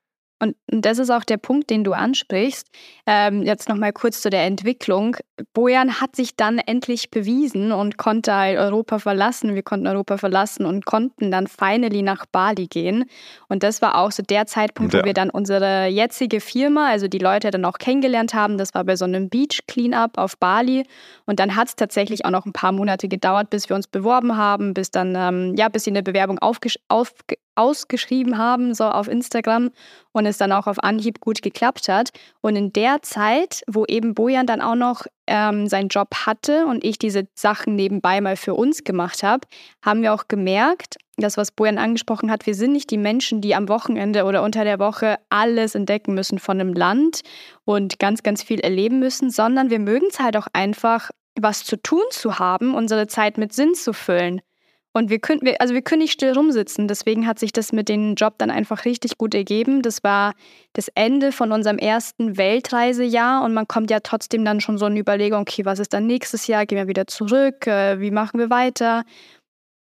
Und das ist auch der Punkt, den du ansprichst. Ähm, jetzt nochmal kurz zu der Entwicklung. Bojan hat sich dann endlich bewiesen und konnte halt Europa verlassen. Wir konnten Europa verlassen und konnten dann finally nach Bali gehen. Und das war auch so der Zeitpunkt, ja. wo wir dann unsere jetzige Firma, also die Leute dann auch kennengelernt haben. Das war bei so einem Beach Cleanup auf Bali. Und dann hat es tatsächlich auch noch ein paar Monate gedauert, bis wir uns beworben haben, bis dann, ähm, ja, bis sie eine Bewerbung aufgesch auf ausgeschrieben haben, so auf Instagram und es dann auch auf Anhieb gut geklappt hat. Und in der Zeit, wo eben Bojan dann auch noch ähm, seinen Job hatte und ich diese Sachen nebenbei mal für uns gemacht habe, haben wir auch gemerkt, das, was Bojan angesprochen hat, wir sind nicht die Menschen, die am Wochenende oder unter der Woche alles entdecken müssen von einem Land und ganz, ganz viel erleben müssen, sondern wir mögen es halt auch einfach, was zu tun zu haben, unsere Zeit mit Sinn zu füllen. Und wir können, also wir können nicht still rumsitzen. Deswegen hat sich das mit dem Job dann einfach richtig gut ergeben. Das war das Ende von unserem ersten Weltreisejahr und man kommt ja trotzdem dann schon so in Überlegung, okay, was ist dann nächstes Jahr? Gehen wir wieder zurück? Äh, wie machen wir weiter?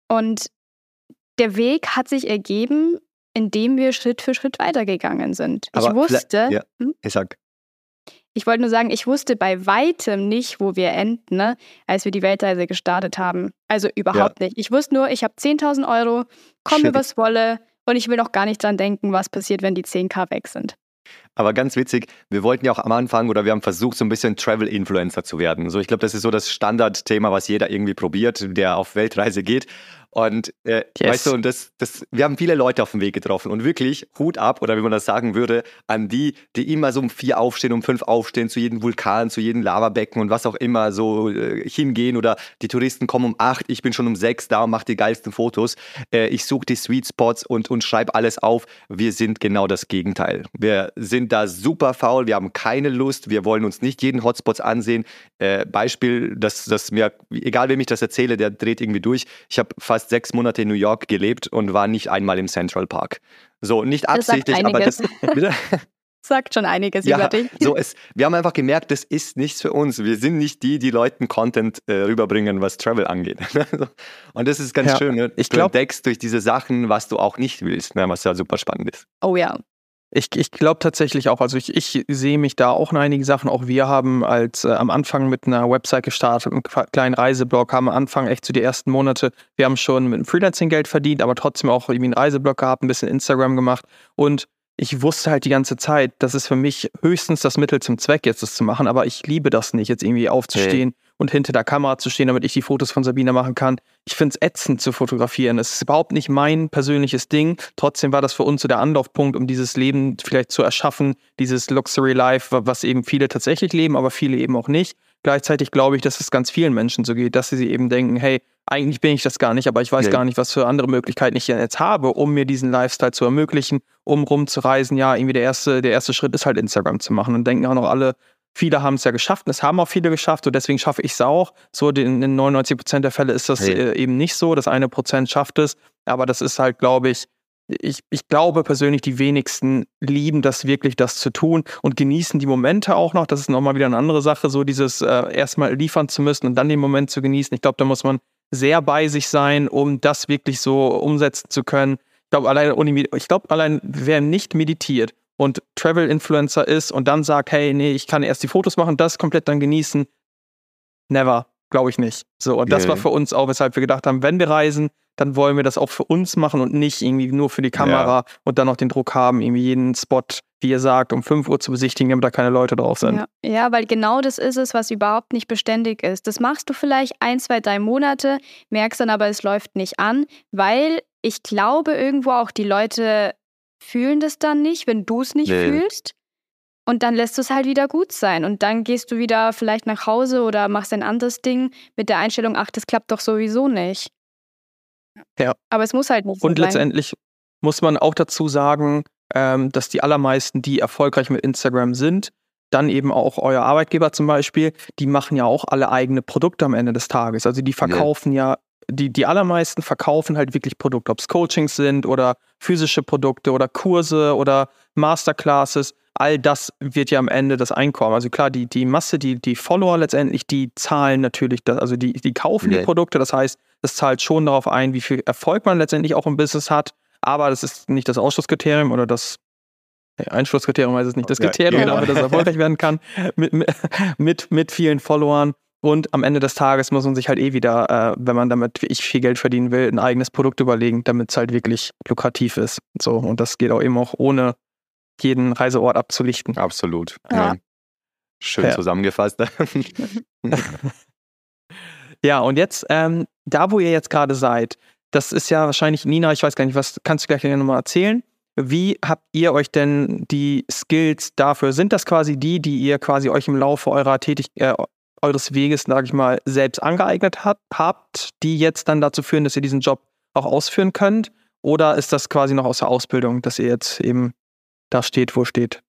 Und der Weg hat sich ergeben, indem wir Schritt für Schritt weitergegangen sind. Aber ich wusste. Ja, hm? ich sag. Ich wollte nur sagen, ich wusste bei weitem nicht, wo wir enden, ne, als wir die Weltreise gestartet haben. Also überhaupt ja. nicht. Ich wusste nur, ich habe 10.000 Euro, komme was wolle und ich will noch gar nicht dran denken, was passiert, wenn die 10k weg sind. Aber ganz witzig, wir wollten ja auch am Anfang oder wir haben versucht, so ein bisschen Travel-Influencer zu werden. So, ich glaube, das ist so das Standardthema, was jeder irgendwie probiert, der auf Weltreise geht. Und äh, yes. weißt du, und das, das, wir haben viele Leute auf dem Weg getroffen und wirklich Hut ab, oder wie man das sagen würde, an die, die immer so um vier aufstehen, um fünf aufstehen, zu jedem Vulkan, zu jedem Lavabecken und was auch immer so äh, hingehen. Oder die Touristen kommen um acht, ich bin schon um sechs da und mache die geilsten Fotos. Äh, ich suche die Sweet Spots und, und schreibe alles auf. Wir sind genau das Gegenteil. Wir sind da super faul, wir haben keine Lust, wir wollen uns nicht jeden Hotspots ansehen. Äh, Beispiel, dass, dass mir, egal wem ich das erzähle, der dreht irgendwie durch. Ich habe fast sechs Monate in New York gelebt und war nicht einmal im Central Park. So, nicht absichtlich, aber das. sagt schon einiges ja, über dich. So es, wir haben einfach gemerkt, das ist nichts für uns. Wir sind nicht die, die Leuten Content äh, rüberbringen, was Travel angeht. und das ist ganz ja, schön. Ne? Ich du glaub, entdeckst durch diese Sachen, was du auch nicht willst, ne? was ja super spannend ist. Oh ja. Ich, ich glaube tatsächlich auch, also ich, ich sehe mich da auch in einigen Sachen. Auch wir haben als äh, am Anfang mit einer Website gestartet, einem kleinen Reiseblog, haben am Anfang echt so die ersten Monate, wir haben schon mit dem Freelancing Geld verdient, aber trotzdem auch irgendwie einen Reiseblog gehabt, ein bisschen Instagram gemacht und ich wusste halt die ganze Zeit, das ist für mich höchstens das Mittel zum Zweck, jetzt das zu machen, aber ich liebe das nicht, jetzt irgendwie aufzustehen hey. Und hinter der Kamera zu stehen, damit ich die Fotos von Sabine machen kann. Ich finde es ätzend zu fotografieren. Es ist überhaupt nicht mein persönliches Ding. Trotzdem war das für uns so der Anlaufpunkt, um dieses Leben vielleicht zu erschaffen, dieses Luxury Life, was eben viele tatsächlich leben, aber viele eben auch nicht. Gleichzeitig glaube ich, dass es ganz vielen Menschen so geht, dass sie eben denken, hey, eigentlich bin ich das gar nicht, aber ich weiß nee. gar nicht, was für andere Möglichkeiten ich jetzt habe, um mir diesen Lifestyle zu ermöglichen, um rumzureisen. Ja, irgendwie der erste, der erste Schritt ist halt Instagram zu machen und denken auch noch alle, viele haben es ja geschafft und es haben auch viele geschafft und deswegen schaffe ich es auch. So in, in 99 Prozent der Fälle ist das hey. äh, eben nicht so. Das eine Prozent schafft es, aber das ist halt, glaube ich, ich, ich glaube persönlich, die wenigsten lieben das wirklich, das zu tun und genießen die Momente auch noch. Das ist nochmal wieder eine andere Sache, so dieses äh, erstmal liefern zu müssen und dann den Moment zu genießen. Ich glaube, da muss man sehr bei sich sein, um das wirklich so umsetzen zu können. Ich glaube, allein, ich glaube, allein wer nicht meditiert und Travel-Influencer ist und dann sagt, hey, nee, ich kann erst die Fotos machen, das komplett dann genießen, never, glaube ich nicht. So, und das war für uns auch, weshalb wir gedacht haben, wenn wir reisen, dann wollen wir das auch für uns machen und nicht irgendwie nur für die Kamera ja. und dann noch den Druck haben, irgendwie jeden Spot, wie ihr sagt, um 5 Uhr zu besichtigen, damit da keine Leute drauf sind. Ja. ja, weil genau das ist es, was überhaupt nicht beständig ist. Das machst du vielleicht ein, zwei, drei Monate, merkst dann aber, es läuft nicht an, weil ich glaube, irgendwo auch die Leute fühlen das dann nicht, wenn du es nicht nee. fühlst. Und dann lässt du es halt wieder gut sein. Und dann gehst du wieder vielleicht nach Hause oder machst ein anderes Ding mit der Einstellung, ach, das klappt doch sowieso nicht. Ja. Aber es muss halt nicht so Und sein. letztendlich muss man auch dazu sagen, ähm, dass die allermeisten, die erfolgreich mit Instagram sind, dann eben auch euer Arbeitgeber zum Beispiel, die machen ja auch alle eigene Produkte am Ende des Tages. Also die verkaufen ja, ja die, die allermeisten verkaufen halt wirklich Produkte, ob es Coachings sind oder physische Produkte oder Kurse oder Masterclasses. All das wird ja am Ende das Einkommen. Also klar, die, die Masse, die, die Follower letztendlich, die zahlen natürlich, das, also die, die kaufen yeah. die Produkte. Das heißt, das zahlt schon darauf ein, wie viel Erfolg man letztendlich auch im Business hat. Aber das ist nicht das Ausschlusskriterium oder das Einschlusskriterium, weiß es nicht, das Kriterium, ja, genau. damit das erfolgreich werden kann, mit, mit, mit vielen Followern. Und am Ende des Tages muss man sich halt eh wieder, äh, wenn man damit wie ich viel Geld verdienen will, ein eigenes Produkt überlegen, damit es halt wirklich lukrativ ist. So, und das geht auch eben auch ohne jeden Reiseort abzulichten. Absolut. Ja. Ja. Schön ja. zusammengefasst. ja, und jetzt, ähm, da wo ihr jetzt gerade seid, das ist ja wahrscheinlich, Nina, ich weiß gar nicht, was kannst du gleich nochmal erzählen? Wie habt ihr euch denn die Skills dafür? Sind das quasi die, die ihr quasi euch im Laufe eurer Tätig äh, eures Weges, sage ich mal, selbst angeeignet hat, habt, die jetzt dann dazu führen, dass ihr diesen Job auch ausführen könnt? Oder ist das quasi noch aus der Ausbildung, dass ihr jetzt eben da steht, wo steht?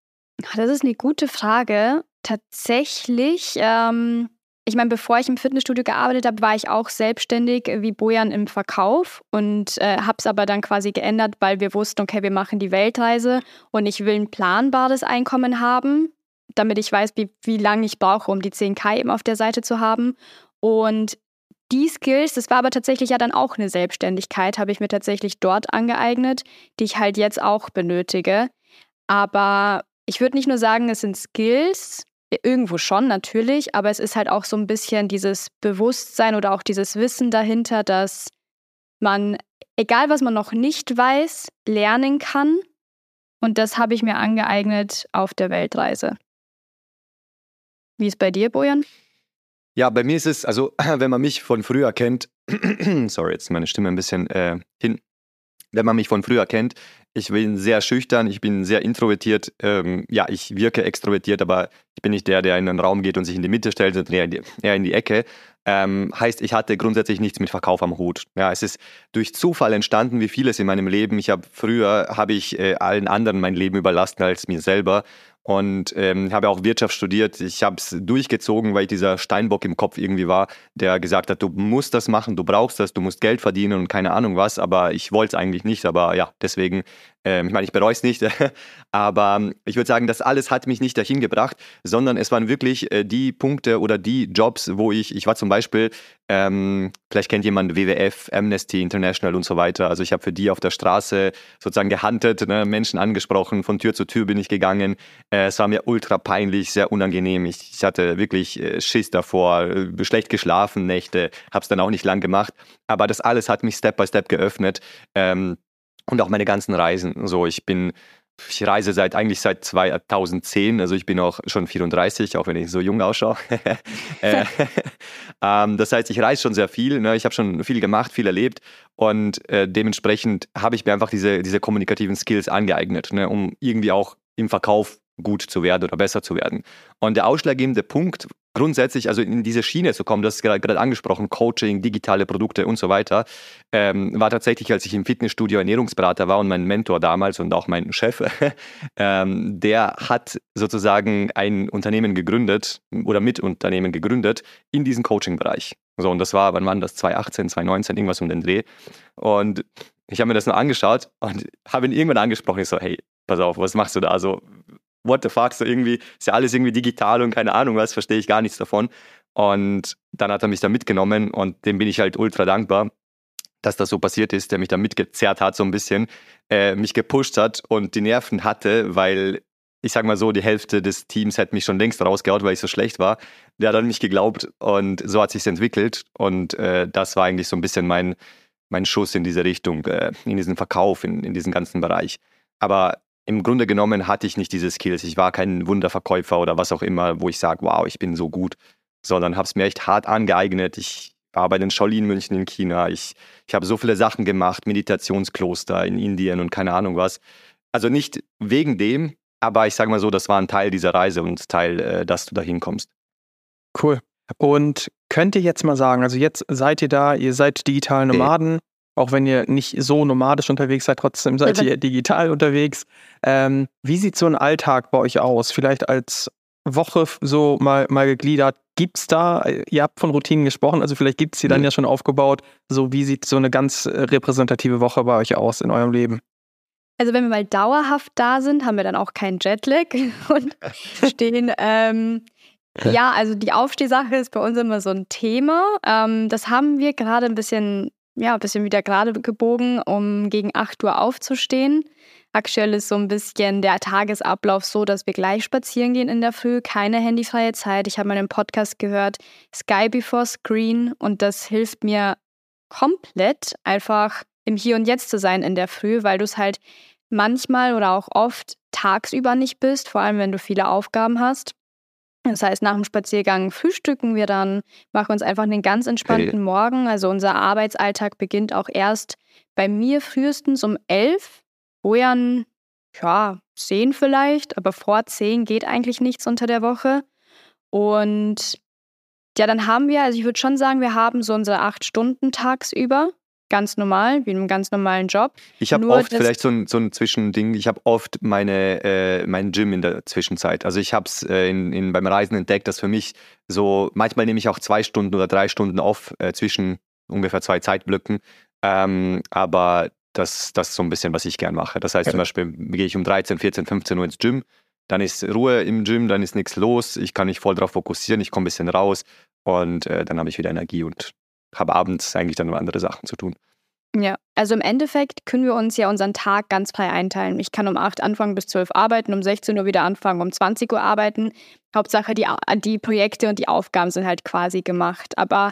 Das ist eine gute Frage. Tatsächlich, ähm, ich meine, bevor ich im Fitnessstudio gearbeitet habe, war ich auch selbstständig wie Bojan im Verkauf und äh, habe es aber dann quasi geändert, weil wir wussten, okay, wir machen die Weltreise und ich will ein planbares Einkommen haben damit ich weiß, wie, wie lange ich brauche, um die 10k eben auf der Seite zu haben. Und die Skills, das war aber tatsächlich ja dann auch eine Selbstständigkeit, habe ich mir tatsächlich dort angeeignet, die ich halt jetzt auch benötige. Aber ich würde nicht nur sagen, es sind Skills, irgendwo schon natürlich, aber es ist halt auch so ein bisschen dieses Bewusstsein oder auch dieses Wissen dahinter, dass man, egal was man noch nicht weiß, lernen kann. Und das habe ich mir angeeignet auf der Weltreise. Wie ist bei dir, Bojan? Ja, bei mir ist es, also wenn man mich von früher kennt, sorry, jetzt ist meine Stimme ein bisschen äh, hin. Wenn man mich von früher kennt, ich bin sehr schüchtern, ich bin sehr introvertiert. Ähm, ja, ich wirke extrovertiert, aber ich bin nicht der, der in einen Raum geht und sich in die Mitte stellt, sondern eher in die, eher in die Ecke. Ähm, heißt, ich hatte grundsätzlich nichts mit Verkauf am Hut. Ja, es ist durch Zufall entstanden, wie vieles in meinem Leben. Ich habe früher habe ich äh, allen anderen mein Leben überlassen als mir selber und ähm, habe auch Wirtschaft studiert. Ich habe es durchgezogen, weil ich dieser Steinbock im Kopf irgendwie war, der gesagt hat, du musst das machen, du brauchst das, du musst Geld verdienen und keine Ahnung was, aber ich wollte es eigentlich nicht. Aber ja, deswegen, ähm, ich meine, ich bereue es nicht, aber ich würde sagen, das alles hat mich nicht dahin gebracht, sondern es waren wirklich äh, die Punkte oder die Jobs, wo ich, ich war zum Beispiel ähm, vielleicht kennt jemand WWF, Amnesty International und so weiter. Also ich habe für die auf der Straße sozusagen gehandelt, ne, Menschen angesprochen, von Tür zu Tür bin ich gegangen. Äh, es war mir ultra peinlich, sehr unangenehm. Ich, ich hatte wirklich äh, Schiss davor, äh, schlecht geschlafen, Nächte, habe es dann auch nicht lang gemacht. Aber das alles hat mich Step by Step geöffnet. Ähm, und auch meine ganzen Reisen. So, ich bin ich reise seit eigentlich seit 2010, also ich bin auch schon 34, auch wenn ich so jung ausschaue. Äh, ähm, das heißt, ich reise schon sehr viel, ne? ich habe schon viel gemacht, viel erlebt und äh, dementsprechend habe ich mir einfach diese, diese kommunikativen Skills angeeignet, ne? um irgendwie auch im Verkauf gut zu werden oder besser zu werden. Und der ausschlaggebende Punkt grundsätzlich, also in diese Schiene zu kommen, das ist gerade angesprochen, Coaching, digitale Produkte und so weiter, ähm, war tatsächlich, als ich im Fitnessstudio Ernährungsberater war und mein Mentor damals und auch mein Chef, ähm, der hat sozusagen ein Unternehmen gegründet oder mit Unternehmen gegründet in diesem Coaching-Bereich. So, und das war, wann war das? 2018, 2019, irgendwas um den Dreh. Und ich habe mir das nur angeschaut und habe ihn irgendwann angesprochen. Ich so, hey, pass auf, was machst du da? Also, what the fuck, so irgendwie, ist ja alles irgendwie digital und keine Ahnung was, verstehe ich gar nichts davon. Und dann hat er mich da mitgenommen und dem bin ich halt ultra dankbar, dass das so passiert ist, der mich da mitgezerrt hat, so ein bisschen, äh, mich gepusht hat und die Nerven hatte, weil ich sag mal so, die Hälfte des Teams hätte mich schon längst rausgehaut, weil ich so schlecht war. Der hat an mich geglaubt und so hat sich entwickelt und äh, das war eigentlich so ein bisschen mein, mein Schuss in diese Richtung, äh, in diesen Verkauf, in, in diesen ganzen Bereich. Aber im Grunde genommen hatte ich nicht diese Skills. Ich war kein Wunderverkäufer oder was auch immer, wo ich sage, wow, ich bin so gut, sondern habe es mir echt hart angeeignet. Ich war bei den Shaolin München in China. Ich, ich habe so viele Sachen gemacht, Meditationskloster in Indien und keine Ahnung was. Also nicht wegen dem, aber ich sage mal so, das war ein Teil dieser Reise und Teil, äh, dass du da hinkommst. Cool. Und könnt ihr jetzt mal sagen, also jetzt seid ihr da, ihr seid digital Nomaden, auch wenn ihr nicht so nomadisch unterwegs seid, trotzdem seid ihr digital unterwegs. Ähm, wie sieht so ein Alltag bei euch aus? Vielleicht als Woche so mal, mal gegliedert. Gibt es da, ihr habt von Routinen gesprochen, also vielleicht gibt es die dann ja schon aufgebaut. So, wie sieht so eine ganz äh, repräsentative Woche bei euch aus in eurem Leben? Also wenn wir mal dauerhaft da sind, haben wir dann auch keinen Jetlag und stehen. Ähm, ja, also die Aufstehsache ist bei uns immer so ein Thema. Ähm, das haben wir gerade ein bisschen ja, ein bisschen wieder gerade gebogen, um gegen 8 Uhr aufzustehen. Aktuell ist so ein bisschen der Tagesablauf so, dass wir gleich spazieren gehen in der Früh, keine handyfreie Zeit. Ich habe mal einen Podcast gehört, Sky Before Screen, und das hilft mir komplett einfach im Hier und Jetzt zu sein in der Früh, weil du es halt manchmal oder auch oft tagsüber nicht bist, vor allem wenn du viele Aufgaben hast. Das heißt, nach dem Spaziergang frühstücken wir dann, machen uns einfach einen ganz entspannten hey. Morgen. Also unser Arbeitsalltag beginnt auch erst bei mir frühestens um elf. Bojan, ja, zehn vielleicht, aber vor zehn geht eigentlich nichts unter der Woche. Und ja, dann haben wir, also ich würde schon sagen, wir haben so unsere acht Stunden tagsüber ganz normal, wie in einem ganz normalen Job. Ich habe oft vielleicht so ein, so ein Zwischending, ich habe oft meine, äh, mein Gym in der Zwischenzeit. Also ich habe es äh, in, in, beim Reisen entdeckt, dass für mich so, manchmal nehme ich auch zwei Stunden oder drei Stunden off äh, zwischen ungefähr zwei Zeitblöcken. Ähm, aber das, das ist so ein bisschen, was ich gern mache. Das heißt ja. zum Beispiel, gehe ich um 13, 14, 15 Uhr ins Gym, dann ist Ruhe im Gym, dann ist nichts los, ich kann mich voll darauf fokussieren, ich komme ein bisschen raus und äh, dann habe ich wieder Energie und habe abends eigentlich dann andere Sachen zu tun. Ja, also im Endeffekt können wir uns ja unseren Tag ganz frei einteilen. Ich kann um 8 anfangen bis 12 arbeiten, um 16 Uhr wieder anfangen, um 20 Uhr arbeiten. Hauptsache die, die Projekte und die Aufgaben sind halt quasi gemacht. Aber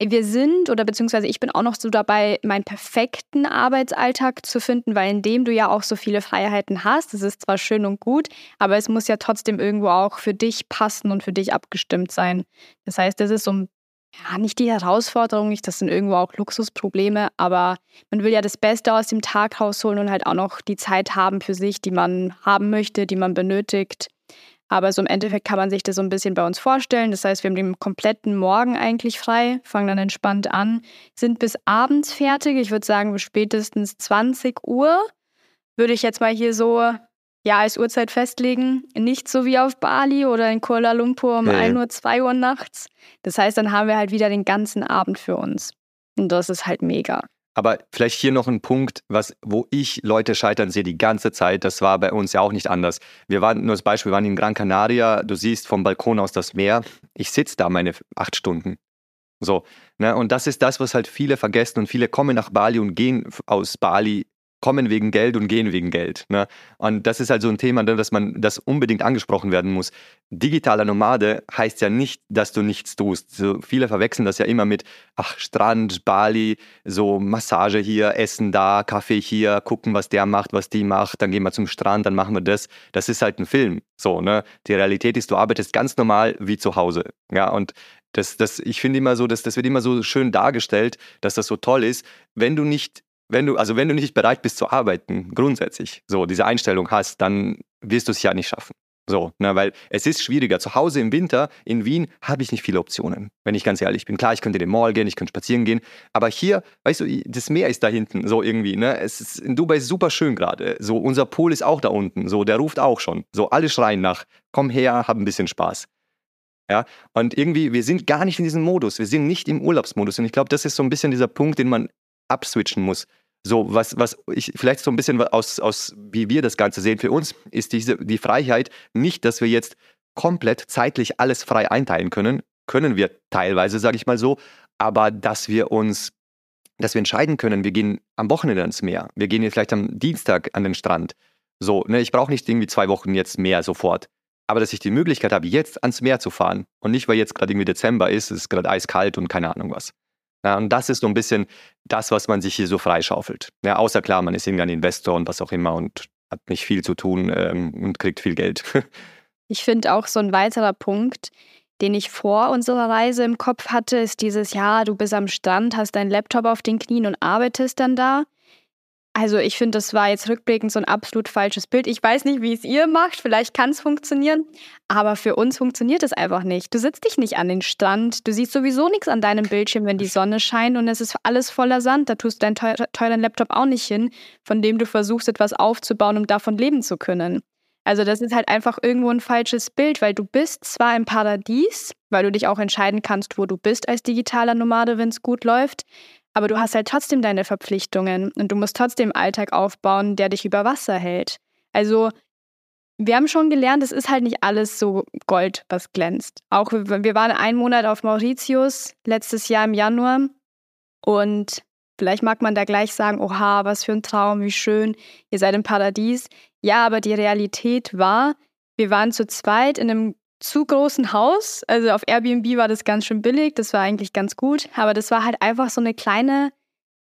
wir sind oder beziehungsweise ich bin auch noch so dabei, meinen perfekten Arbeitsalltag zu finden, weil in dem du ja auch so viele Freiheiten hast. Das ist zwar schön und gut, aber es muss ja trotzdem irgendwo auch für dich passen und für dich abgestimmt sein. Das heißt, das ist so ja, nicht die Herausforderung, nicht, das sind irgendwo auch Luxusprobleme, aber man will ja das Beste aus dem Tag rausholen und halt auch noch die Zeit haben für sich, die man haben möchte, die man benötigt. Aber so im Endeffekt kann man sich das so ein bisschen bei uns vorstellen. Das heißt, wir haben den kompletten Morgen eigentlich frei, fangen dann entspannt an, sind bis abends fertig. Ich würde sagen, spätestens 20 Uhr würde ich jetzt mal hier so ja, als Uhrzeit festlegen. Nicht so wie auf Bali oder in Kuala Lumpur um ja. 1 Uhr, 2 Uhr nachts. Das heißt, dann haben wir halt wieder den ganzen Abend für uns. Und das ist halt mega. Aber vielleicht hier noch ein Punkt, was, wo ich Leute scheitern sehe die ganze Zeit. Das war bei uns ja auch nicht anders. Wir waren, nur als Beispiel, wir waren in Gran Canaria. Du siehst vom Balkon aus das Meer. Ich sitze da meine acht Stunden. So, ne? Und das ist das, was halt viele vergessen und viele kommen nach Bali und gehen aus Bali kommen wegen Geld und gehen wegen Geld. Ne? Und das ist halt so ein Thema, ne, dass man das unbedingt angesprochen werden muss. Digitaler Nomade heißt ja nicht, dass du nichts tust. So viele verwechseln das ja immer mit, ach, Strand, Bali, so Massage hier, Essen da, Kaffee hier, gucken, was der macht, was die macht, dann gehen wir zum Strand, dann machen wir das. Das ist halt ein Film. So, ne? Die Realität ist, du arbeitest ganz normal wie zu Hause. Ja, und das, das, ich finde immer so, dass das wird immer so schön dargestellt, dass das so toll ist. Wenn du nicht wenn du, also wenn du nicht bereit bist zu arbeiten, grundsätzlich, so diese Einstellung hast, dann wirst du es ja nicht schaffen. So, ne, weil es ist schwieriger. Zu Hause im Winter in Wien habe ich nicht viele Optionen, wenn ich ganz ehrlich bin. Klar, ich könnte in den Mall gehen, ich könnte spazieren gehen, aber hier, weißt du, das Meer ist da hinten, so irgendwie. Ne? Es ist in Dubai super schön gerade. So, unser Pool ist auch da unten. So, der ruft auch schon. So, alle schreien nach, komm her, hab ein bisschen Spaß. Ja, und irgendwie, wir sind gar nicht in diesem Modus. Wir sind nicht im Urlaubsmodus. Und ich glaube, das ist so ein bisschen dieser Punkt, den man abswitchen muss. So, was, was ich vielleicht so ein bisschen aus, aus, wie wir das Ganze sehen, für uns ist diese, die Freiheit nicht, dass wir jetzt komplett zeitlich alles frei einteilen können. Können wir teilweise, sage ich mal so, aber dass wir uns, dass wir entscheiden können, wir gehen am Wochenende ans Meer, wir gehen jetzt vielleicht am Dienstag an den Strand. So, ne, ich brauche nicht irgendwie zwei Wochen jetzt mehr sofort. Aber dass ich die Möglichkeit habe, jetzt ans Meer zu fahren und nicht, weil jetzt gerade irgendwie Dezember ist, es ist gerade eiskalt und keine Ahnung was. Ja, und das ist so ein bisschen das, was man sich hier so freischaufelt. Ja, außer klar, man ist irgendein Investor und was auch immer und hat nicht viel zu tun ähm, und kriegt viel Geld. ich finde auch so ein weiterer Punkt, den ich vor unserer Reise im Kopf hatte, ist dieses, ja, du bist am Strand, hast deinen Laptop auf den Knien und arbeitest dann da. Also ich finde, das war jetzt rückblickend so ein absolut falsches Bild. Ich weiß nicht, wie es ihr macht, vielleicht kann es funktionieren, aber für uns funktioniert es einfach nicht. Du sitzt dich nicht an den Strand, du siehst sowieso nichts an deinem Bildschirm, wenn die Sonne scheint und es ist alles voller Sand. Da tust du deinen teuren Laptop auch nicht hin, von dem du versuchst, etwas aufzubauen, um davon leben zu können. Also das ist halt einfach irgendwo ein falsches Bild, weil du bist zwar im Paradies, weil du dich auch entscheiden kannst, wo du bist als digitaler Nomade, wenn es gut läuft, aber du hast halt trotzdem deine Verpflichtungen und du musst trotzdem Alltag aufbauen, der dich über Wasser hält. Also wir haben schon gelernt, es ist halt nicht alles so Gold, was glänzt. Auch wir waren einen Monat auf Mauritius letztes Jahr im Januar und vielleicht mag man da gleich sagen, oha, was für ein Traum, wie schön, ihr seid im Paradies. Ja, aber die Realität war, wir waren zu zweit in einem zu großen Haus. Also auf Airbnb war das ganz schön billig, das war eigentlich ganz gut. Aber das war halt einfach so eine kleine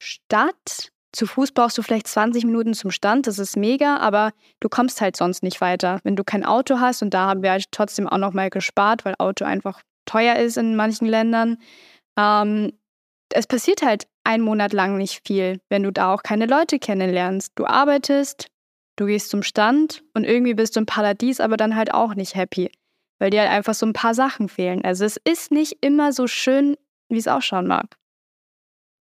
Stadt. Zu Fuß brauchst du vielleicht 20 Minuten zum Stand, das ist mega, aber du kommst halt sonst nicht weiter. Wenn du kein Auto hast, und da haben wir halt trotzdem auch nochmal gespart, weil Auto einfach teuer ist in manchen Ländern. Ähm, es passiert halt einen Monat lang nicht viel, wenn du da auch keine Leute kennenlernst. Du arbeitest, du gehst zum Stand und irgendwie bist du im Paradies, aber dann halt auch nicht happy weil dir halt einfach so ein paar Sachen fehlen. Also es ist nicht immer so schön, wie es ausschauen mag.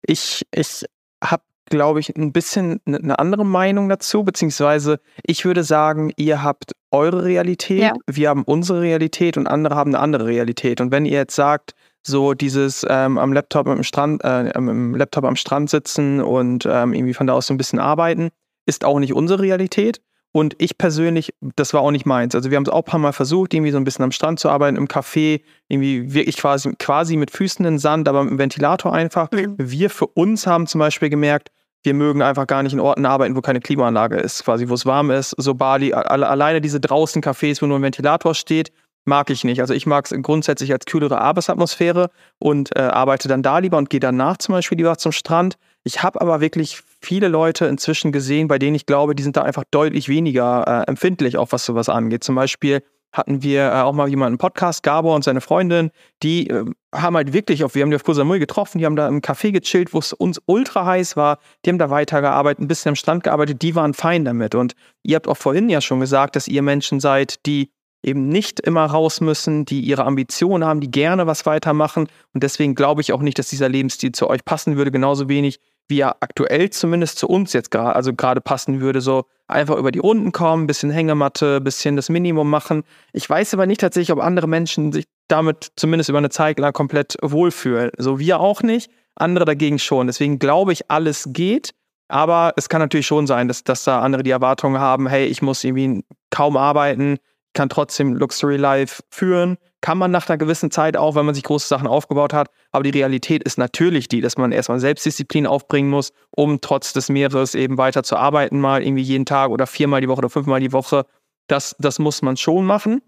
Ich, ich habe, glaube ich, ein bisschen eine andere Meinung dazu, beziehungsweise ich würde sagen, ihr habt eure Realität, ja. wir haben unsere Realität und andere haben eine andere Realität. Und wenn ihr jetzt sagt, so dieses ähm, am Laptop am Strand, äh, am Laptop am Strand sitzen und ähm, irgendwie von da aus so ein bisschen arbeiten, ist auch nicht unsere Realität. Und ich persönlich, das war auch nicht meins. Also wir haben es auch ein paar Mal versucht, irgendwie so ein bisschen am Strand zu arbeiten, im Café, irgendwie wirklich quasi, quasi mit Füßen in den Sand, aber mit dem Ventilator einfach. Mhm. Wir für uns haben zum Beispiel gemerkt, wir mögen einfach gar nicht in Orten arbeiten, wo keine Klimaanlage ist, quasi wo es warm ist. So Bali, alleine diese draußen Cafés, wo nur ein Ventilator steht, mag ich nicht. Also ich mag es grundsätzlich als kühlere Arbeitsatmosphäre und äh, arbeite dann da lieber und gehe danach zum Beispiel lieber zum Strand. Ich habe aber wirklich viele Leute inzwischen gesehen, bei denen ich glaube, die sind da einfach deutlich weniger äh, empfindlich, auch was sowas angeht. Zum Beispiel hatten wir äh, auch mal jemanden im Podcast, Gabor und seine Freundin, die äh, haben halt wirklich auf, wir haben die auf Koh Samui getroffen, die haben da im Café gechillt, wo es uns ultra heiß war, die haben da weitergearbeitet, ein bisschen am Strand gearbeitet, die waren fein damit. Und ihr habt auch vorhin ja schon gesagt, dass ihr Menschen seid, die eben nicht immer raus müssen, die ihre Ambitionen haben, die gerne was weitermachen. Und deswegen glaube ich auch nicht, dass dieser Lebensstil zu euch passen würde, genauso wenig wie er aktuell zumindest zu uns jetzt gerade, also gerade passen würde, so einfach über die Runden kommen, bisschen Hängematte, bisschen das Minimum machen. Ich weiß aber nicht tatsächlich, ob andere Menschen sich damit zumindest über eine Zeit lang komplett wohlfühlen. So wir auch nicht, andere dagegen schon. Deswegen glaube ich, alles geht. Aber es kann natürlich schon sein, dass, dass da andere die Erwartungen haben, hey, ich muss irgendwie kaum arbeiten, kann trotzdem Luxury Life führen. Kann man nach einer gewissen Zeit auch, wenn man sich große Sachen aufgebaut hat. Aber die Realität ist natürlich die, dass man erstmal Selbstdisziplin aufbringen muss, um trotz des Meeres eben weiter zu arbeiten, mal irgendwie jeden Tag oder viermal die Woche oder fünfmal die Woche. Das, das muss man schon machen.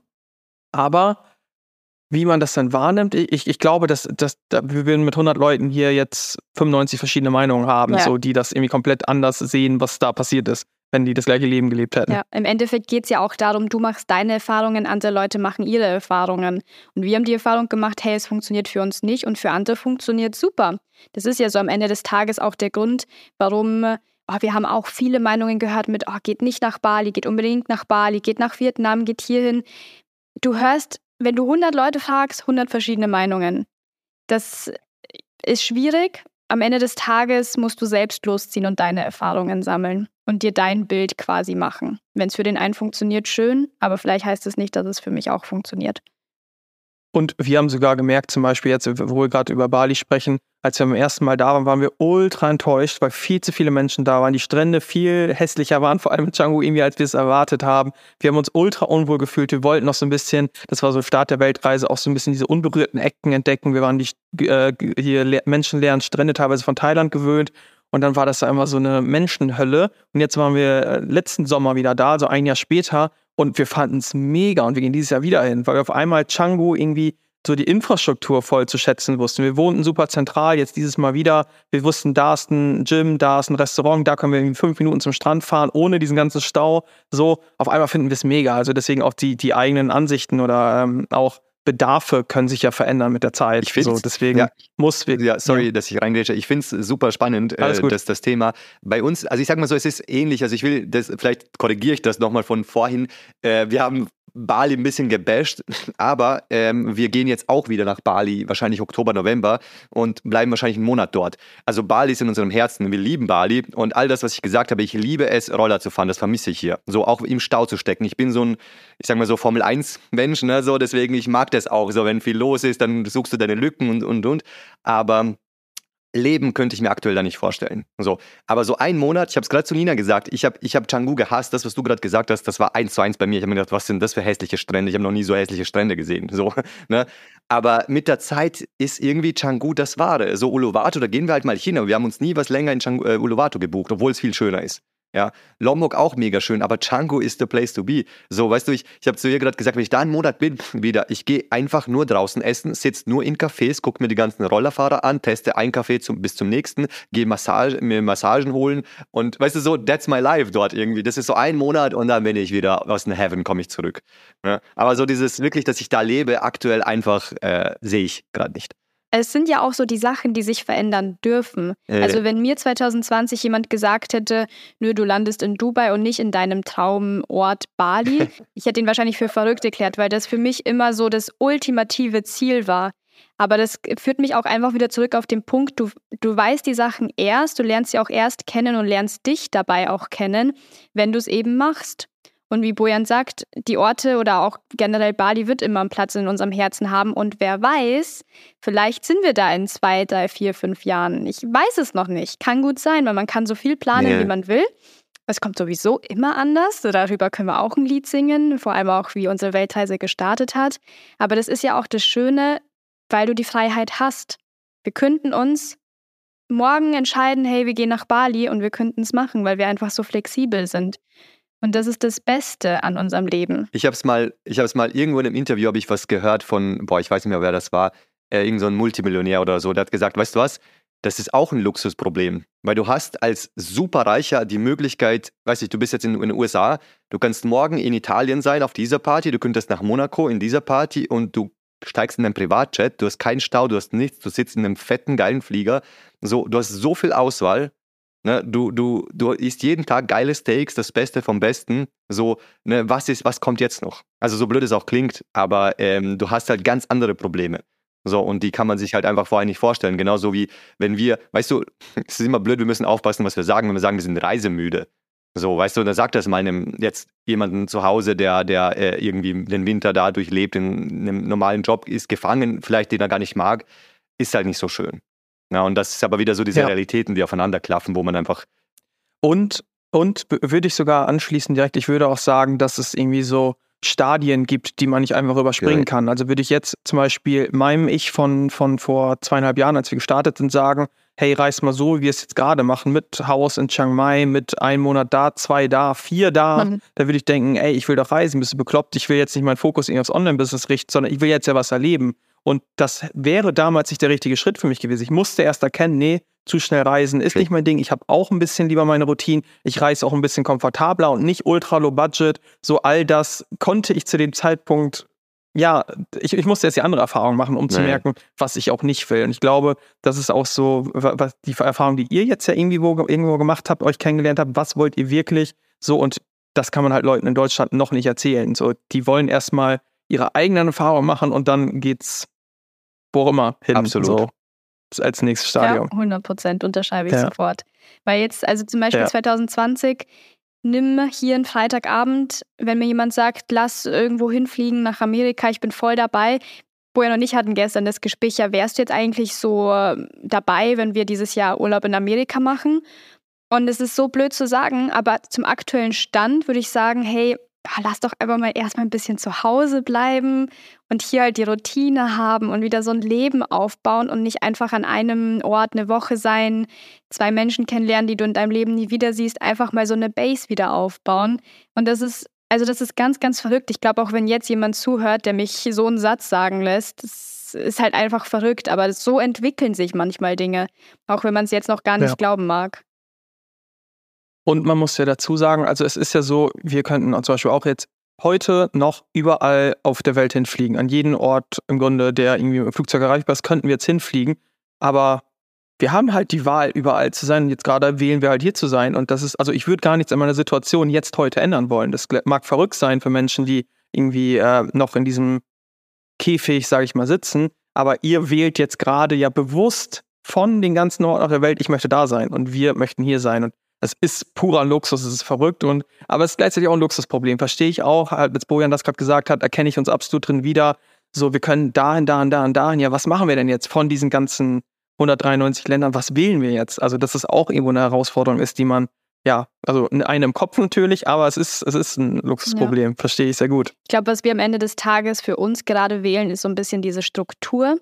Aber wie man das dann wahrnimmt, ich, ich glaube, dass, dass, wir werden mit 100 Leuten hier jetzt 95 verschiedene Meinungen haben, ja. so, die das irgendwie komplett anders sehen, was da passiert ist wenn die das gleiche Leben gelebt hätten. Ja, im Endeffekt geht es ja auch darum, du machst deine Erfahrungen, andere Leute machen ihre Erfahrungen. Und wir haben die Erfahrung gemacht, hey, es funktioniert für uns nicht und für andere funktioniert super. Das ist ja so am Ende des Tages auch der Grund, warum oh, wir haben auch viele Meinungen gehört mit, oh, geht nicht nach Bali, geht unbedingt nach Bali, geht nach Vietnam, geht hierhin. Du hörst, wenn du 100 Leute fragst, 100 verschiedene Meinungen. Das ist schwierig. Am Ende des Tages musst du selbst losziehen und deine Erfahrungen sammeln und dir dein Bild quasi machen. Wenn es für den einen funktioniert, schön, aber vielleicht heißt es nicht, dass es für mich auch funktioniert. Und wir haben sogar gemerkt, zum Beispiel jetzt, wo wir gerade über Bali sprechen, als wir beim ersten Mal da waren, waren wir ultra enttäuscht, weil viel zu viele Menschen da waren. Die Strände viel hässlicher waren, vor allem in Canggu irgendwie, als wir es erwartet haben. Wir haben uns ultra unwohl gefühlt. Wir wollten noch so ein bisschen, das war so Start der Weltreise, auch so ein bisschen diese unberührten Ecken entdecken. Wir waren die äh, hier menschenleeren Strände teilweise von Thailand gewöhnt und dann war das einfach so eine Menschenhölle. Und jetzt waren wir äh, letzten Sommer wieder da, so ein Jahr später. Und wir fanden es mega und wir gehen dieses Jahr wieder hin, weil wir auf einmal Canggu irgendwie so die Infrastruktur voll zu schätzen wussten. Wir wohnten super zentral, jetzt dieses Mal wieder. Wir wussten, da ist ein Gym, da ist ein Restaurant, da können wir in fünf Minuten zum Strand fahren, ohne diesen ganzen Stau. So, auf einmal finden wir es mega. Also deswegen auch die, die eigenen Ansichten oder ähm, auch Bedarfe können sich ja verändern mit der Zeit. Ich finde so, deswegen ja, muss wir. Ja, sorry, ja. dass ich reingrätsche. Ich finde es super spannend, äh, dass das Thema bei uns, also ich sag mal so, es ist ähnlich. Also ich will das, vielleicht korrigiere ich das nochmal von vorhin. Äh, wir haben Bali ein bisschen gebasht, aber ähm, wir gehen jetzt auch wieder nach Bali, wahrscheinlich Oktober, November und bleiben wahrscheinlich einen Monat dort. Also Bali ist in unserem Herzen, wir lieben Bali und all das, was ich gesagt habe, ich liebe es, Roller zu fahren, das vermisse ich hier. So auch im Stau zu stecken. Ich bin so ein, ich sag mal so Formel 1 Mensch, ne, so deswegen ich mag das auch. So wenn viel los ist, dann suchst du deine Lücken und und und. Aber Leben könnte ich mir aktuell da nicht vorstellen. So, aber so ein Monat, ich habe es gerade zu Nina gesagt, ich habe ich hab Canggu gehasst, das, was du gerade gesagt hast, das war eins zu eins bei mir. Ich habe mir gedacht, was sind das für hässliche Strände? Ich habe noch nie so hässliche Strände gesehen. So, ne? Aber mit der Zeit ist irgendwie Canggu das Wahre. So Uluwatu, da gehen wir halt mal hin, aber wir haben uns nie was länger in Canggu, äh, Uluwatu gebucht, obwohl es viel schöner ist. Ja, Lombok auch mega schön, aber Canggu ist the place to be. So, weißt du, ich, ich habe zu ihr gerade gesagt, wenn ich da einen Monat bin, wieder, ich gehe einfach nur draußen essen, sitze nur in Cafés, gucke mir die ganzen Rollerfahrer an, teste ein Café zum, bis zum nächsten, gehe Massage, mir Massagen holen und weißt du, so, that's my life dort irgendwie. Das ist so ein Monat und dann bin ich wieder aus dem Heaven, komme ich zurück. Ja, aber so dieses wirklich, dass ich da lebe, aktuell einfach äh, sehe ich gerade nicht es sind ja auch so die Sachen, die sich verändern dürfen. Äh. Also wenn mir 2020 jemand gesagt hätte, nö, du landest in Dubai und nicht in deinem Traumort Bali, ich hätte ihn wahrscheinlich für verrückt erklärt, weil das für mich immer so das ultimative Ziel war. Aber das führt mich auch einfach wieder zurück auf den Punkt, du, du weißt die Sachen erst, du lernst sie auch erst kennen und lernst dich dabei auch kennen, wenn du es eben machst. Und wie Bojan sagt, die Orte oder auch generell Bali wird immer einen Platz in unserem Herzen haben. Und wer weiß, vielleicht sind wir da in zwei, drei, vier, fünf Jahren. Ich weiß es noch nicht. Kann gut sein, weil man kann so viel planen, nee. wie man will. Es kommt sowieso immer anders. Darüber können wir auch ein Lied singen, vor allem auch, wie unsere Weltreise gestartet hat. Aber das ist ja auch das Schöne, weil du die Freiheit hast. Wir könnten uns morgen entscheiden, hey, wir gehen nach Bali und wir könnten es machen, weil wir einfach so flexibel sind. Und das ist das Beste an unserem Leben. Ich habe es mal, ich habe es mal irgendwo in einem Interview habe ich was gehört von, boah, ich weiß nicht mehr, wer das war, äh, irgend so ein Multimillionär oder so, der hat gesagt, weißt du was? Das ist auch ein Luxusproblem, weil du hast als Superreicher die Möglichkeit, weiß ich, du bist jetzt in, in den USA, du kannst morgen in Italien sein auf dieser Party, du könntest nach Monaco in dieser Party und du steigst in dein Privatjet, du hast keinen Stau, du hast nichts, du sitzt in einem fetten, geilen Flieger. So, du hast so viel Auswahl. Ne? Du, du, du isst jeden Tag geile Steaks, das Beste vom Besten. So, ne, was ist, was kommt jetzt noch? Also so blöd es auch klingt, aber ähm, du hast halt ganz andere Probleme. So, und die kann man sich halt einfach vorher nicht vorstellen. Genauso wie wenn wir, weißt du, es ist immer blöd, wir müssen aufpassen, was wir sagen, wenn wir sagen, wir sind reisemüde. So, weißt du, da sagt das meinem jetzt jemanden zu Hause, der, der äh, irgendwie den Winter da durchlebt, in einem normalen Job ist, gefangen, vielleicht den er gar nicht mag, ist halt nicht so schön. Ja, und das ist aber wieder so diese ja. Realitäten, die aufeinander klaffen, wo man einfach. Und, und würde ich sogar anschließen direkt, ich würde auch sagen, dass es irgendwie so Stadien gibt, die man nicht einfach überspringen ja. kann. Also würde ich jetzt zum Beispiel meinem Ich von, von vor zweieinhalb Jahren, als wir gestartet sind, sagen, hey, reis mal so, wie wir es jetzt gerade machen, mit Haus in Chiang Mai, mit einem Monat da, zwei da, vier da, mhm. da würde ich denken, ey, ich will doch reisen, bist du bekloppt, ich will jetzt nicht meinen Fokus irgendwie aufs Online-Business richten, sondern ich will jetzt ja was erleben. Und das wäre damals nicht der richtige Schritt für mich gewesen. Ich musste erst erkennen, nee, zu schnell reisen ist nicht mein Ding. Ich habe auch ein bisschen lieber meine Routine. Ich reise auch ein bisschen komfortabler und nicht ultra low budget. So all das konnte ich zu dem Zeitpunkt ja, ich, ich musste jetzt die andere Erfahrung machen, um zu merken, was ich auch nicht will. Und ich glaube, das ist auch so, was die Erfahrung, die ihr jetzt ja irgendwie wo, irgendwo gemacht habt, euch kennengelernt habt, was wollt ihr wirklich? So, und das kann man halt Leuten in Deutschland noch nicht erzählen. So, die wollen erstmal ihre eigenen Erfahrungen machen und dann geht's wo immer hin. Absolut. So, als nächstes Stadium. Ja, 100 Prozent unterschreibe ich ja. sofort. Weil jetzt, also zum Beispiel ja. 2020, nimm hier einen Freitagabend, wenn mir jemand sagt, lass irgendwo hinfliegen nach Amerika, ich bin voll dabei. Bojan und ich hatten gestern das Gespräch, ja, wärst du jetzt eigentlich so ähm, dabei, wenn wir dieses Jahr Urlaub in Amerika machen? Und es ist so blöd zu sagen, aber zum aktuellen Stand würde ich sagen, hey, Ah, lass doch einfach mal erstmal ein bisschen zu Hause bleiben und hier halt die Routine haben und wieder so ein Leben aufbauen und nicht einfach an einem Ort eine Woche sein, zwei Menschen kennenlernen, die du in deinem Leben nie wieder siehst, einfach mal so eine Base wieder aufbauen. Und das ist, also das ist ganz, ganz verrückt. Ich glaube, auch wenn jetzt jemand zuhört, der mich so einen Satz sagen lässt, das ist halt einfach verrückt. Aber so entwickeln sich manchmal Dinge, auch wenn man es jetzt noch gar nicht ja. glauben mag. Und man muss ja dazu sagen, also es ist ja so, wir könnten zum Beispiel auch jetzt heute noch überall auf der Welt hinfliegen. An jeden Ort im Grunde, der irgendwie im Flugzeug erreichbar ist, könnten wir jetzt hinfliegen. Aber wir haben halt die Wahl, überall zu sein. Jetzt gerade wählen wir halt hier zu sein. Und das ist, also ich würde gar nichts an meiner Situation jetzt heute ändern wollen. Das mag verrückt sein für Menschen, die irgendwie äh, noch in diesem Käfig, sage ich mal, sitzen. Aber ihr wählt jetzt gerade ja bewusst von den ganzen Orten der Welt, ich möchte da sein und wir möchten hier sein. Und es ist purer Luxus, es ist verrückt und aber es ist gleichzeitig auch ein Luxusproblem. Verstehe ich auch, halt, als Bojan das gerade gesagt hat, erkenne ich uns absolut drin wieder. So, wir können dahin, dahin, dahin, dahin. Ja, was machen wir denn jetzt von diesen ganzen 193 Ländern? Was wählen wir jetzt? Also, dass es auch irgendwo eine Herausforderung ist, die man, ja, also eine im Kopf natürlich, aber es ist, es ist ein Luxusproblem. Ja. Verstehe ich sehr gut. Ich glaube, was wir am Ende des Tages für uns gerade wählen, ist so ein bisschen diese Struktur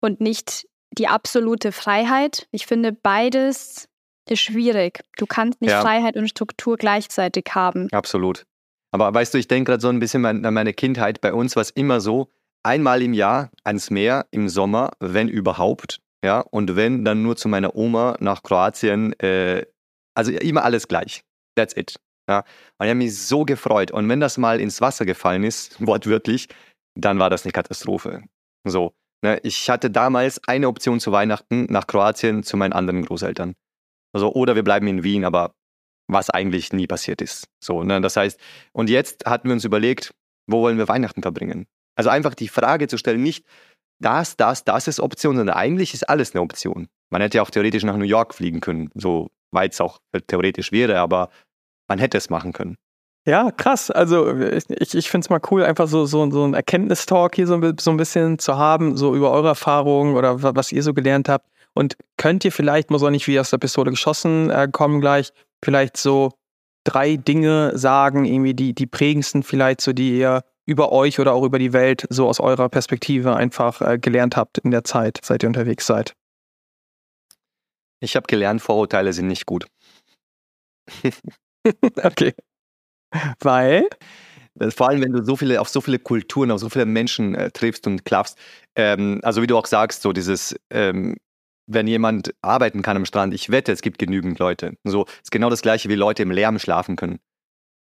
und nicht die absolute Freiheit. Ich finde, beides ist schwierig. Du kannst nicht ja. Freiheit und Struktur gleichzeitig haben. Absolut. Aber weißt du, ich denke gerade so ein bisschen an meine Kindheit. Bei uns war es immer so, einmal im Jahr ans Meer im Sommer, wenn überhaupt. Ja, und wenn, dann nur zu meiner Oma nach Kroatien. Äh, also immer alles gleich. That's it. Ja, und ich habe mich so gefreut. Und wenn das mal ins Wasser gefallen ist, wortwörtlich, dann war das eine Katastrophe. So. Ne, ich hatte damals eine Option zu Weihnachten nach Kroatien zu meinen anderen Großeltern. Also, oder wir bleiben in Wien, aber was eigentlich nie passiert ist. So, ne? Das heißt, und jetzt hatten wir uns überlegt, wo wollen wir Weihnachten verbringen? Also einfach die Frage zu stellen, nicht das, das, das ist Option, sondern eigentlich ist alles eine Option. Man hätte ja auch theoretisch nach New York fliegen können, so weit es auch theoretisch wäre, aber man hätte es machen können. Ja, krass. Also ich, ich finde es mal cool, einfach so, so, so ein Erkenntnistalk hier so, so ein bisschen zu haben, so über eure Erfahrungen oder was ihr so gelernt habt. Und könnt ihr vielleicht, muss auch nicht wie aus der Pistole geschossen äh, kommen gleich, vielleicht so drei Dinge sagen, irgendwie die, die prägendsten vielleicht, so die ihr über euch oder auch über die Welt so aus eurer Perspektive einfach äh, gelernt habt in der Zeit, seit ihr unterwegs seid? Ich habe gelernt, Vorurteile sind nicht gut. okay. Weil? Vor allem, wenn du so viele, auf so viele Kulturen, auf so viele Menschen äh, triffst und klaffst. Ähm, also wie du auch sagst, so dieses, ähm, wenn jemand arbeiten kann am Strand, ich wette, es gibt genügend Leute. So ist genau das gleiche, wie Leute im Lärm schlafen können.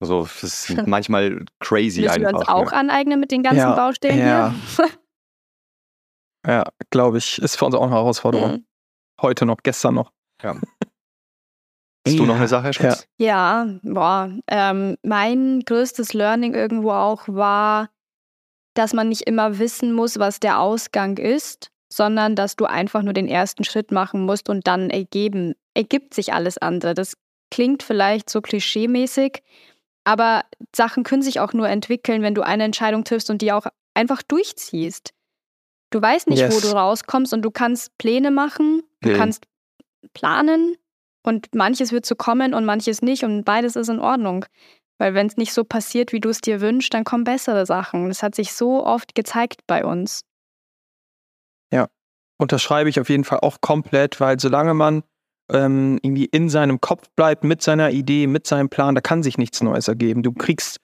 Also das ist manchmal crazy Müssen einfach. wir uns auch ne? aneignen mit den ganzen Ja, Baustellen ja. hier? Ja, glaube ich, ist für uns auch eine Herausforderung. Mhm. Heute noch, gestern noch. Hast du noch eine Sache, Schatz? Ja, boah. Ähm, mein größtes Learning irgendwo auch war, dass man nicht immer wissen muss, was der Ausgang ist, sondern dass du einfach nur den ersten Schritt machen musst und dann ergeben, ergibt sich alles andere. Das klingt vielleicht so klischeemäßig, aber Sachen können sich auch nur entwickeln, wenn du eine Entscheidung triffst und die auch einfach durchziehst. Du weißt nicht, wo Yes. du rauskommst und du kannst Pläne machen, du Mhm. kannst planen und manches wird so kommen und manches nicht und beides ist in Ordnung. Weil wenn es nicht so passiert, wie du es dir wünschst, dann kommen bessere Sachen. Das hat sich so oft gezeigt bei uns. Unterschreibe ich auf jeden Fall auch komplett, weil solange man ähm, irgendwie in seinem Kopf bleibt, mit seiner Idee, mit seinem Plan, da kann sich nichts Neues ergeben. Du kriegst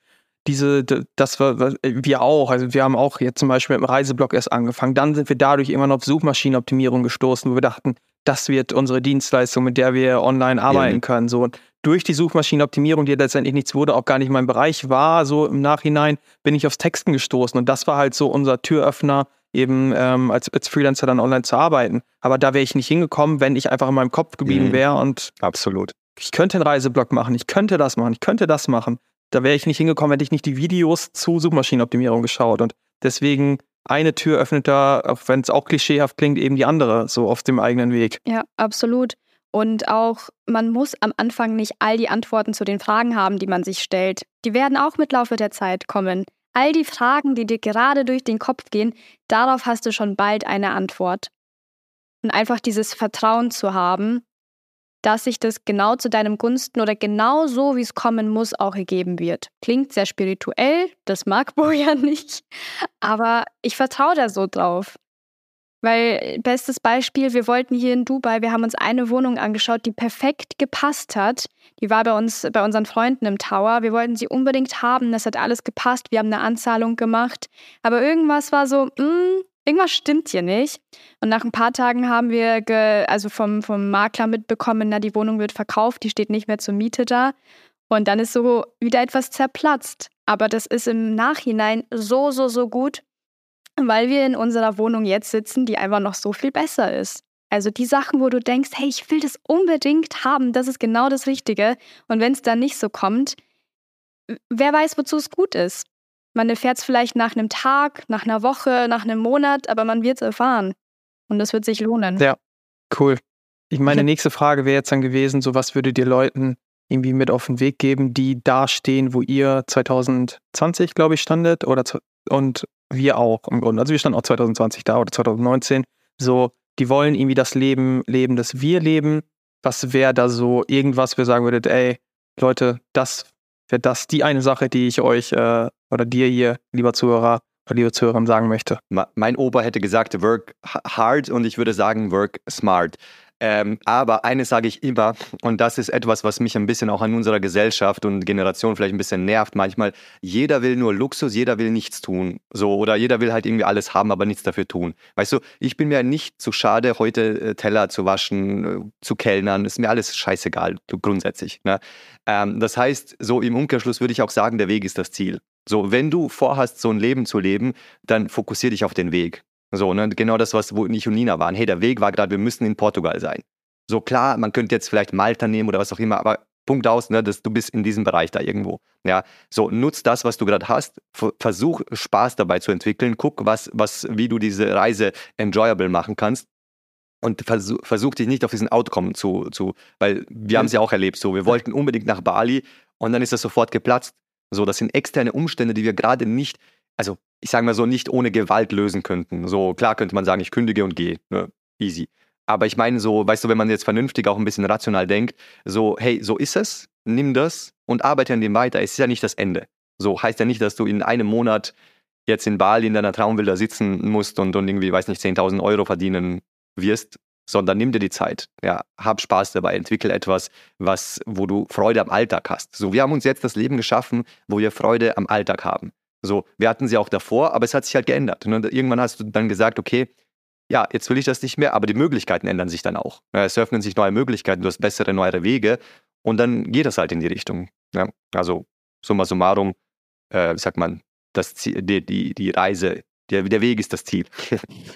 diese, das war, was- wir auch, also wir haben auch jetzt zum Beispiel mit dem Reiseblog erst angefangen. Dann sind wir dadurch immer noch auf Suchmaschinenoptimierung gestoßen, wo wir dachten, das wird unsere Dienstleistung, mit der wir online arbeiten Ja. können. So und durch die Suchmaschinenoptimierung, die letztendlich nichts wurde, auch gar nicht mein Bereich war, so im Nachhinein bin ich aufs Texten gestoßen und das war halt so unser Türöffner, eben ähm, als, als Freelancer dann online zu arbeiten. Aber da wäre ich nicht hingekommen, wenn ich einfach in meinem Kopf geblieben Mhm. wäre und Absolut. ich könnte einen Reiseblog machen, ich könnte das machen, ich könnte das machen. Da wäre ich nicht hingekommen, hätte ich nicht die Videos zu Suchmaschinenoptimierung geschaut. Und deswegen eine Tür öffnet da, auch wenn es auch klischeehaft klingt, eben die andere, so auf dem eigenen Weg. Ja, absolut. Und auch, man muss am Anfang nicht all die Antworten zu den Fragen haben, die man sich stellt. Die werden auch mit Laufe der Zeit kommen. All die Fragen, die dir gerade durch den Kopf gehen, darauf hast du schon bald eine Antwort. Und einfach dieses Vertrauen zu haben, dass sich das genau zu deinem Gunsten oder genau so, wie es kommen muss, auch ergeben wird. Klingt sehr spirituell, das mag Boja nicht, aber ich vertraue da so drauf. Weil, bestes Beispiel, wir wollten hier in Dubai, wir haben uns eine Wohnung angeschaut, die perfekt gepasst hat. Die war bei uns, bei unseren Freunden im Tower. Wir wollten sie unbedingt haben, das hat alles gepasst. Wir haben eine Anzahlung gemacht. Aber irgendwas war so, mm, irgendwas stimmt hier nicht. Und nach ein paar Tagen haben wir ge, also vom, vom Makler mitbekommen, na, die Wohnung wird verkauft, die steht nicht mehr zur Miete da. Und dann ist so wieder etwas zerplatzt. Aber das ist im Nachhinein so, so, so gut, weil wir in unserer Wohnung jetzt sitzen, die einfach noch so viel besser ist. Also die Sachen, wo du denkst, hey, ich will das unbedingt haben, das ist genau das Richtige. Und wenn es dann nicht so kommt, wer weiß, wozu es gut ist. Man erfährt es vielleicht nach einem Tag, nach einer Woche, nach einem Monat, aber man wird es erfahren. Und das wird sich lohnen. Ja. Cool. Ich meine nächste Frage wäre jetzt dann gewesen, so was würdet ihr Leuten irgendwie mit auf den Weg geben, die da stehen, wo ihr 2020, glaube ich, standet oder und wir auch im Grunde. Also wir standen auch 2020 da oder 2019. So, die wollen irgendwie das Leben leben, das wir leben. Was wäre da so irgendwas, wo ihr sagen würdet, ey, Leute, das wäre das die eine Sache, die ich euch äh, oder dir hier, lieber Zuhörer oder liebe Zuhörerin, sagen möchte. Mein Opa hätte gesagt, work hard und ich würde sagen, work smart. Ähm, aber eines sage ich immer, und das ist etwas, was mich ein bisschen auch an unserer Gesellschaft und Generation vielleicht ein bisschen nervt manchmal. Jeder will nur Luxus, jeder will nichts tun. So, oder jeder will halt irgendwie alles haben, aber nichts dafür tun. Weißt du, ich bin mir nicht zu schade, heute äh, Teller zu waschen, äh, zu kellnern. Ist mir alles scheißegal, grundsätzlich. Ne? Ähm, das heißt, so im Umkehrschluss würde ich auch sagen, der Weg ist das Ziel. So, wenn du vorhast, so ein Leben zu leben, dann fokussier dich auf den Weg. So, ne? Genau das, was wo ich und Nina waren. Hey, der Weg war gerade, wir müssen in Portugal sein. So klar, man könnte jetzt vielleicht Malta nehmen oder was auch immer, aber Punkt aus, ne, dass du bist in diesem Bereich da irgendwo. Ja, so nutz das, was du gerade hast, versuch Spaß dabei zu entwickeln, guck, was, was, wie du diese Reise enjoyable machen kannst und versuch, versuch dich nicht auf diesen Outcome zu, zu weil wir haben es ja auch erlebt, so wir wollten unbedingt nach Bali und dann ist das sofort geplatzt. So, das sind externe Umstände, die wir gerade nicht, also ich sage mal so, nicht ohne Gewalt lösen könnten. So klar könnte man sagen, ich kündige und gehe, ne? easy. Aber ich meine so, weißt du, wenn man jetzt vernünftig auch ein bisschen rational denkt, so, hey, so ist es, nimm das und arbeite an dem weiter. Es ist ja nicht das Ende. So heißt ja nicht, dass du in einem Monat jetzt in Bali in deiner Traumvilla sitzen musst und, und irgendwie, weiß nicht, 10.000 Euro verdienen wirst, sondern nimm dir die Zeit. Ja, hab Spaß dabei, entwickel etwas, was, wo du Freude am Alltag hast. So, wir haben uns jetzt das Leben geschaffen, wo wir Freude am Alltag haben. So, wir hatten sie auch davor, aber es hat sich halt geändert. Und irgendwann hast du dann gesagt, okay, ja, jetzt will ich das nicht mehr, aber die Möglichkeiten ändern sich dann auch. Es öffnen sich neue Möglichkeiten, du hast bessere, neuere Wege und dann geht das halt in die Richtung. Ja, also summa summarum, äh, sagt man, das Ziel, die, die, die Reise, der, der Weg ist das Ziel.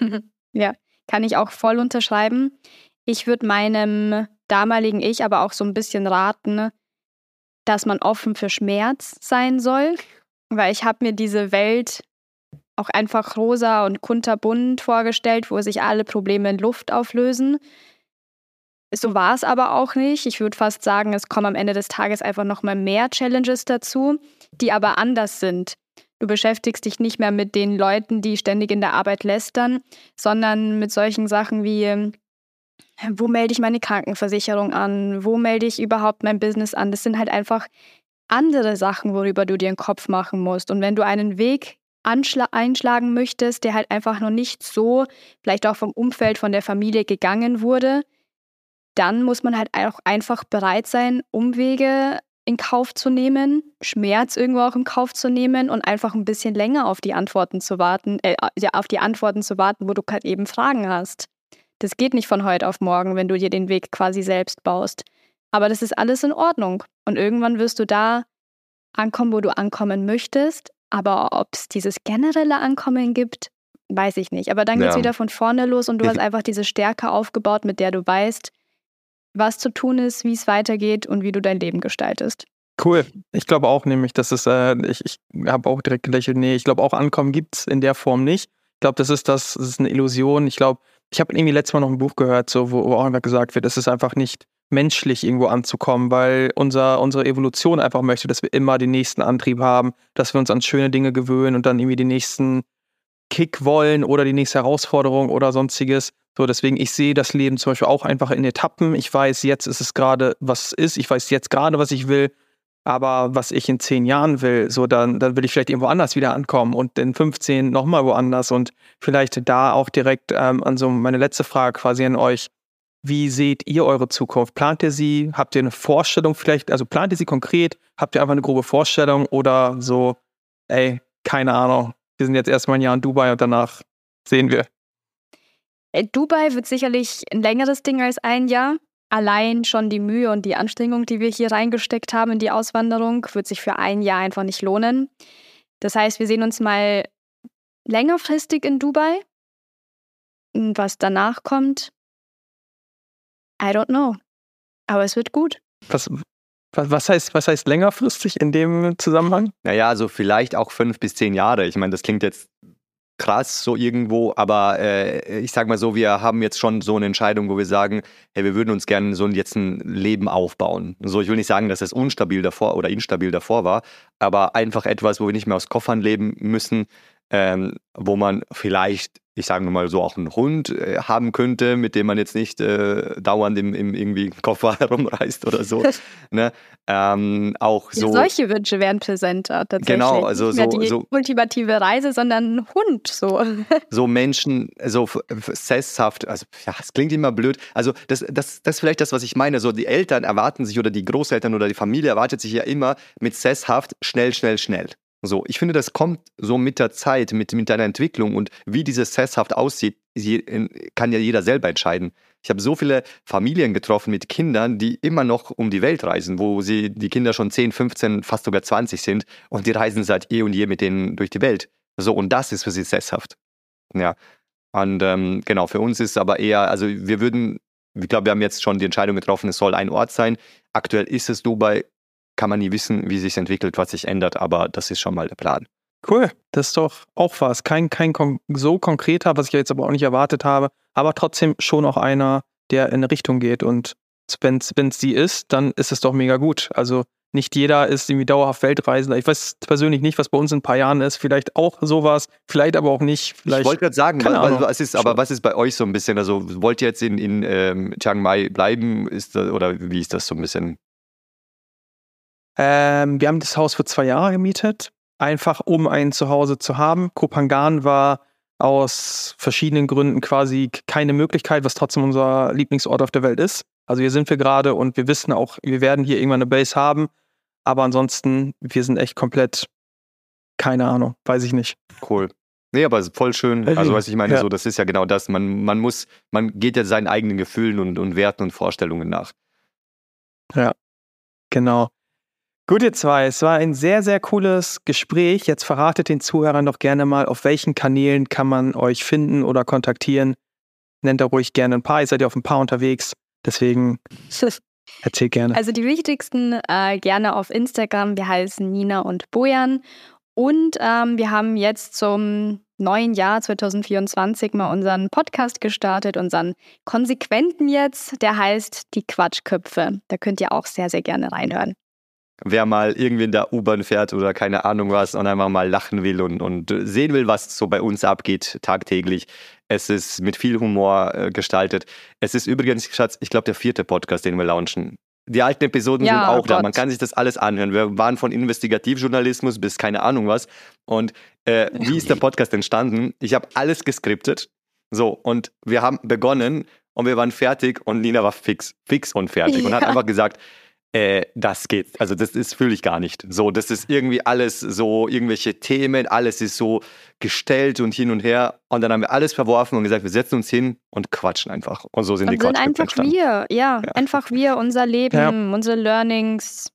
ja, kann ich auch voll unterschreiben. Ich würde meinem damaligen Ich aber auch so ein bisschen raten, dass man offen für Schmerz sein soll, weil ich habe mir diese Welt auch einfach rosa und kunterbunt vorgestellt, wo sich alle Probleme in Luft auflösen. So war es aber auch nicht. Ich würde fast sagen, es kommen am Ende des Tages einfach noch mal mehr Challenges dazu, die aber anders sind. Du beschäftigst dich nicht mehr mit den Leuten, die ständig in der Arbeit lästern, sondern mit solchen Sachen wie, wo melde ich meine Krankenversicherung an? Wo melde ich überhaupt mein Business an? Das sind halt einfach andere Sachen, worüber du dir einen Kopf machen musst. Und wenn du einen Weg einschlagen möchtest, der halt einfach noch nicht so, vielleicht auch vom Umfeld, von der Familie gegangen wurde, dann muss man halt auch einfach bereit sein, Umwege in Kauf zu nehmen, Schmerz irgendwo auch in Kauf zu nehmen und einfach ein bisschen länger auf die Antworten zu warten, äh, auf die Antworten zu warten, wo du halt eben Fragen hast. Das geht nicht von heute auf morgen, wenn du dir den Weg quasi selbst baust. Aber das ist alles in Ordnung. Und irgendwann wirst du da ankommen, wo du ankommen möchtest. Aber ob es dieses generelle Ankommen gibt, weiß ich nicht. Aber dann geht es wieder von vorne los und du hast einfach diese Stärke aufgebaut, mit der du weißt, was zu tun ist, wie es weitergeht und wie du dein Leben gestaltest. Cool. Ich glaube auch nämlich, dass es, äh, ich, ich habe auch direkt gelächelt, nee, ich glaube auch Ankommen gibt es in der Form nicht. Ich glaube, das ist das, das ist eine Illusion. Ich glaube, ich habe irgendwie letztes Mal noch ein Buch gehört, so, wo, wo auch einfach gesagt wird, es ist einfach nicht menschlich irgendwo anzukommen, weil unser, unsere Evolution einfach möchte, dass wir immer den nächsten Antrieb haben, dass wir uns an schöne Dinge gewöhnen und dann irgendwie den nächsten Kick wollen oder die nächste Herausforderung oder sonstiges. So, deswegen, ich sehe das Leben zum Beispiel auch einfach in Etappen. Ich weiß, jetzt ist es gerade, was es ist. Ich weiß jetzt gerade, was ich will. Aber was ich in zehn Jahren will, so dann, dann will ich vielleicht irgendwo anders wieder ankommen und in 15 nochmal woanders und vielleicht da auch direkt ähm, an so meine letzte Frage quasi an euch. Wie seht ihr eure Zukunft? Plant ihr sie? Habt ihr eine Vorstellung vielleicht? Also plant ihr sie konkret? Habt ihr einfach eine grobe Vorstellung oder so, ey, keine Ahnung. Wir sind jetzt erstmal ein Jahr in Dubai und danach sehen wir. Äh, Dubai wird sicherlich ein längeres Ding als ein Jahr. Allein schon die Mühe und die Anstrengung, die wir hier reingesteckt haben in die Auswanderung, wird sich für ein Jahr einfach nicht lohnen. Das heißt, wir sehen uns mal längerfristig in Dubai. Was danach kommt, I don't know. Aber es wird gut. Was, was, heißt, was heißt längerfristig in dem Zusammenhang? Naja, also vielleicht auch fünf bis zehn Jahre. Ich meine, das klingt jetzt krass so irgendwo, aber äh, ich sag mal so, wir haben jetzt schon so eine Entscheidung, wo wir sagen, hey, wir würden uns gerne so jetzt ein Leben aufbauen. So, ich will nicht sagen, dass es unstabil davor oder instabil davor war, aber einfach etwas, wo wir nicht mehr aus Koffern leben müssen, ähm, wo man vielleicht ich sage mal so, auch einen Hund äh, haben könnte, mit dem man jetzt nicht äh, dauernd im, im irgendwie Koffer herumreist oder so. ne? ähm, auch so. Ja, solche Wünsche wären präsenter tatsächlich. Genau, also nicht so, die so ultimative Reise, sondern ein Hund so. so Menschen, so sesshaft, also ja, es klingt immer blöd. Also das, das, das ist vielleicht das, was ich meine. So die Eltern erwarten sich oder die Großeltern oder die Familie erwartet sich ja immer mit sesshaft schnell, schnell, schnell. So, ich finde, das kommt so mit der Zeit, mit, mit deiner Entwicklung und wie dieses sesshaft aussieht, kann ja jeder selber entscheiden. Ich habe so viele Familien getroffen mit Kindern, die immer noch um die Welt reisen, wo sie die Kinder schon 10, 15, fast sogar 20 sind und die reisen seit eh und je mit denen durch die Welt. So, und das ist für sie sesshaft. Ja. Und ähm, genau, für uns ist aber eher, also wir würden, ich glaube, wir haben jetzt schon die Entscheidung getroffen, es soll ein Ort sein. Aktuell ist es Dubai, kann man nie wissen, wie sich entwickelt, was sich ändert, aber das ist schon mal der Plan. Cool, das ist doch auch was. Kein, kein so konkreter, was ich jetzt aber auch nicht erwartet habe, aber trotzdem schon auch einer, der in eine Richtung geht. Und wenn es die ist, dann ist es doch mega gut. Also nicht jeder ist irgendwie dauerhaft Weltreisender. Ich weiß persönlich nicht, was bei uns in ein paar Jahren ist. Vielleicht auch sowas, vielleicht aber auch nicht. Vielleicht, ich wollte gerade sagen, was, was, ist, aber was ist bei euch so ein bisschen? Also wollt ihr jetzt in, in ähm, Chiang Mai bleiben? Ist das, oder wie ist das so ein bisschen? Ähm, wir haben das Haus für zwei Jahre gemietet, einfach um ein Zuhause zu haben. Kopangan war aus verschiedenen Gründen quasi keine Möglichkeit, was trotzdem unser Lieblingsort auf der Welt ist. Also hier sind wir gerade und wir wissen auch, wir werden hier irgendwann eine Base haben. Aber ansonsten, wir sind echt komplett, keine Ahnung, weiß ich nicht. Cool. Nee, aber voll schön. Also, was ich meine, ja. so, das ist ja genau das. Man, man muss, man geht ja seinen eigenen Gefühlen und, und Werten und Vorstellungen nach. Ja, genau. Gut, ihr zwei, es war ein sehr, sehr cooles Gespräch. Jetzt verratet den Zuhörern doch gerne mal, auf welchen Kanälen kann man euch finden oder kontaktieren. Nennt da ruhig gerne ein paar. Ihr seid ja auf ein paar unterwegs. Deswegen erzählt gerne. Also die wichtigsten äh, gerne auf Instagram. Wir heißen Nina und Bojan. Und ähm, wir haben jetzt zum neuen Jahr 2024 mal unseren Podcast gestartet, unseren konsequenten jetzt. Der heißt Die Quatschköpfe. Da könnt ihr auch sehr, sehr gerne reinhören wer mal irgendwie in der U-Bahn fährt oder keine Ahnung was und einfach mal lachen will und, und sehen will, was so bei uns abgeht tagtäglich. Es ist mit viel Humor äh, gestaltet. Es ist übrigens, Schatz, ich glaube, der vierte Podcast, den wir launchen. Die alten Episoden ja, sind auch oh da. Man kann sich das alles anhören. Wir waren von Investigativjournalismus bis keine Ahnung was. Und äh, wie ist der Podcast entstanden? Ich habe alles geskriptet. So, und wir haben begonnen und wir waren fertig und Nina war fix, fix und fertig ja. und hat einfach gesagt, äh, das geht, also das ist fühle ich gar nicht. So, das ist irgendwie alles so, irgendwelche Themen, alles ist so gestellt und hin und her. Und dann haben wir alles verworfen und gesagt, wir setzen uns hin und quatschen einfach. Und so sind und die sind einfach entstanden. wir, ja, ja, einfach wir, unser Leben, ja. unsere Learnings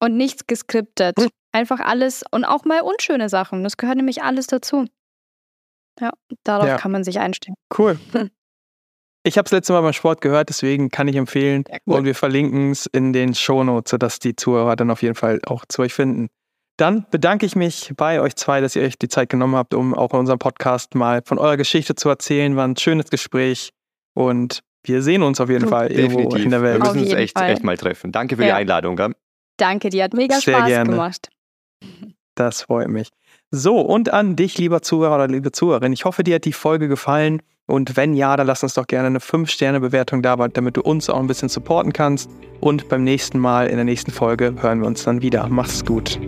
und nichts geskriptet. Hm. Einfach alles und auch mal unschöne Sachen. Das gehört nämlich alles dazu. Ja, darauf ja. kann man sich einstellen. Cool. Ich habe es letzte Mal beim Sport gehört, deswegen kann ich empfehlen. Ja, cool. Und wir verlinken es in den Shownotes, sodass die Zuhörer dann auf jeden Fall auch zu euch finden. Dann bedanke ich mich bei euch zwei, dass ihr euch die Zeit genommen habt, um auch in unserem Podcast mal von eurer Geschichte zu erzählen. War ein schönes Gespräch und wir sehen uns auf jeden oh, Fall Definitiv. irgendwo in der Welt. Wir müssen uns echt, echt mal treffen. Danke für ja. die Einladung. Gell? Danke, die hat mega Sehr Spaß gerne. gemacht. Das freut mich. So, und an dich, lieber Zuhörer oder liebe Zuhörerin. Ich hoffe, dir hat die Folge gefallen. Und wenn ja, dann lass uns doch gerne eine 5-Sterne-Bewertung da, damit du uns auch ein bisschen supporten kannst. Und beim nächsten Mal, in der nächsten Folge, hören wir uns dann wieder. Mach's gut.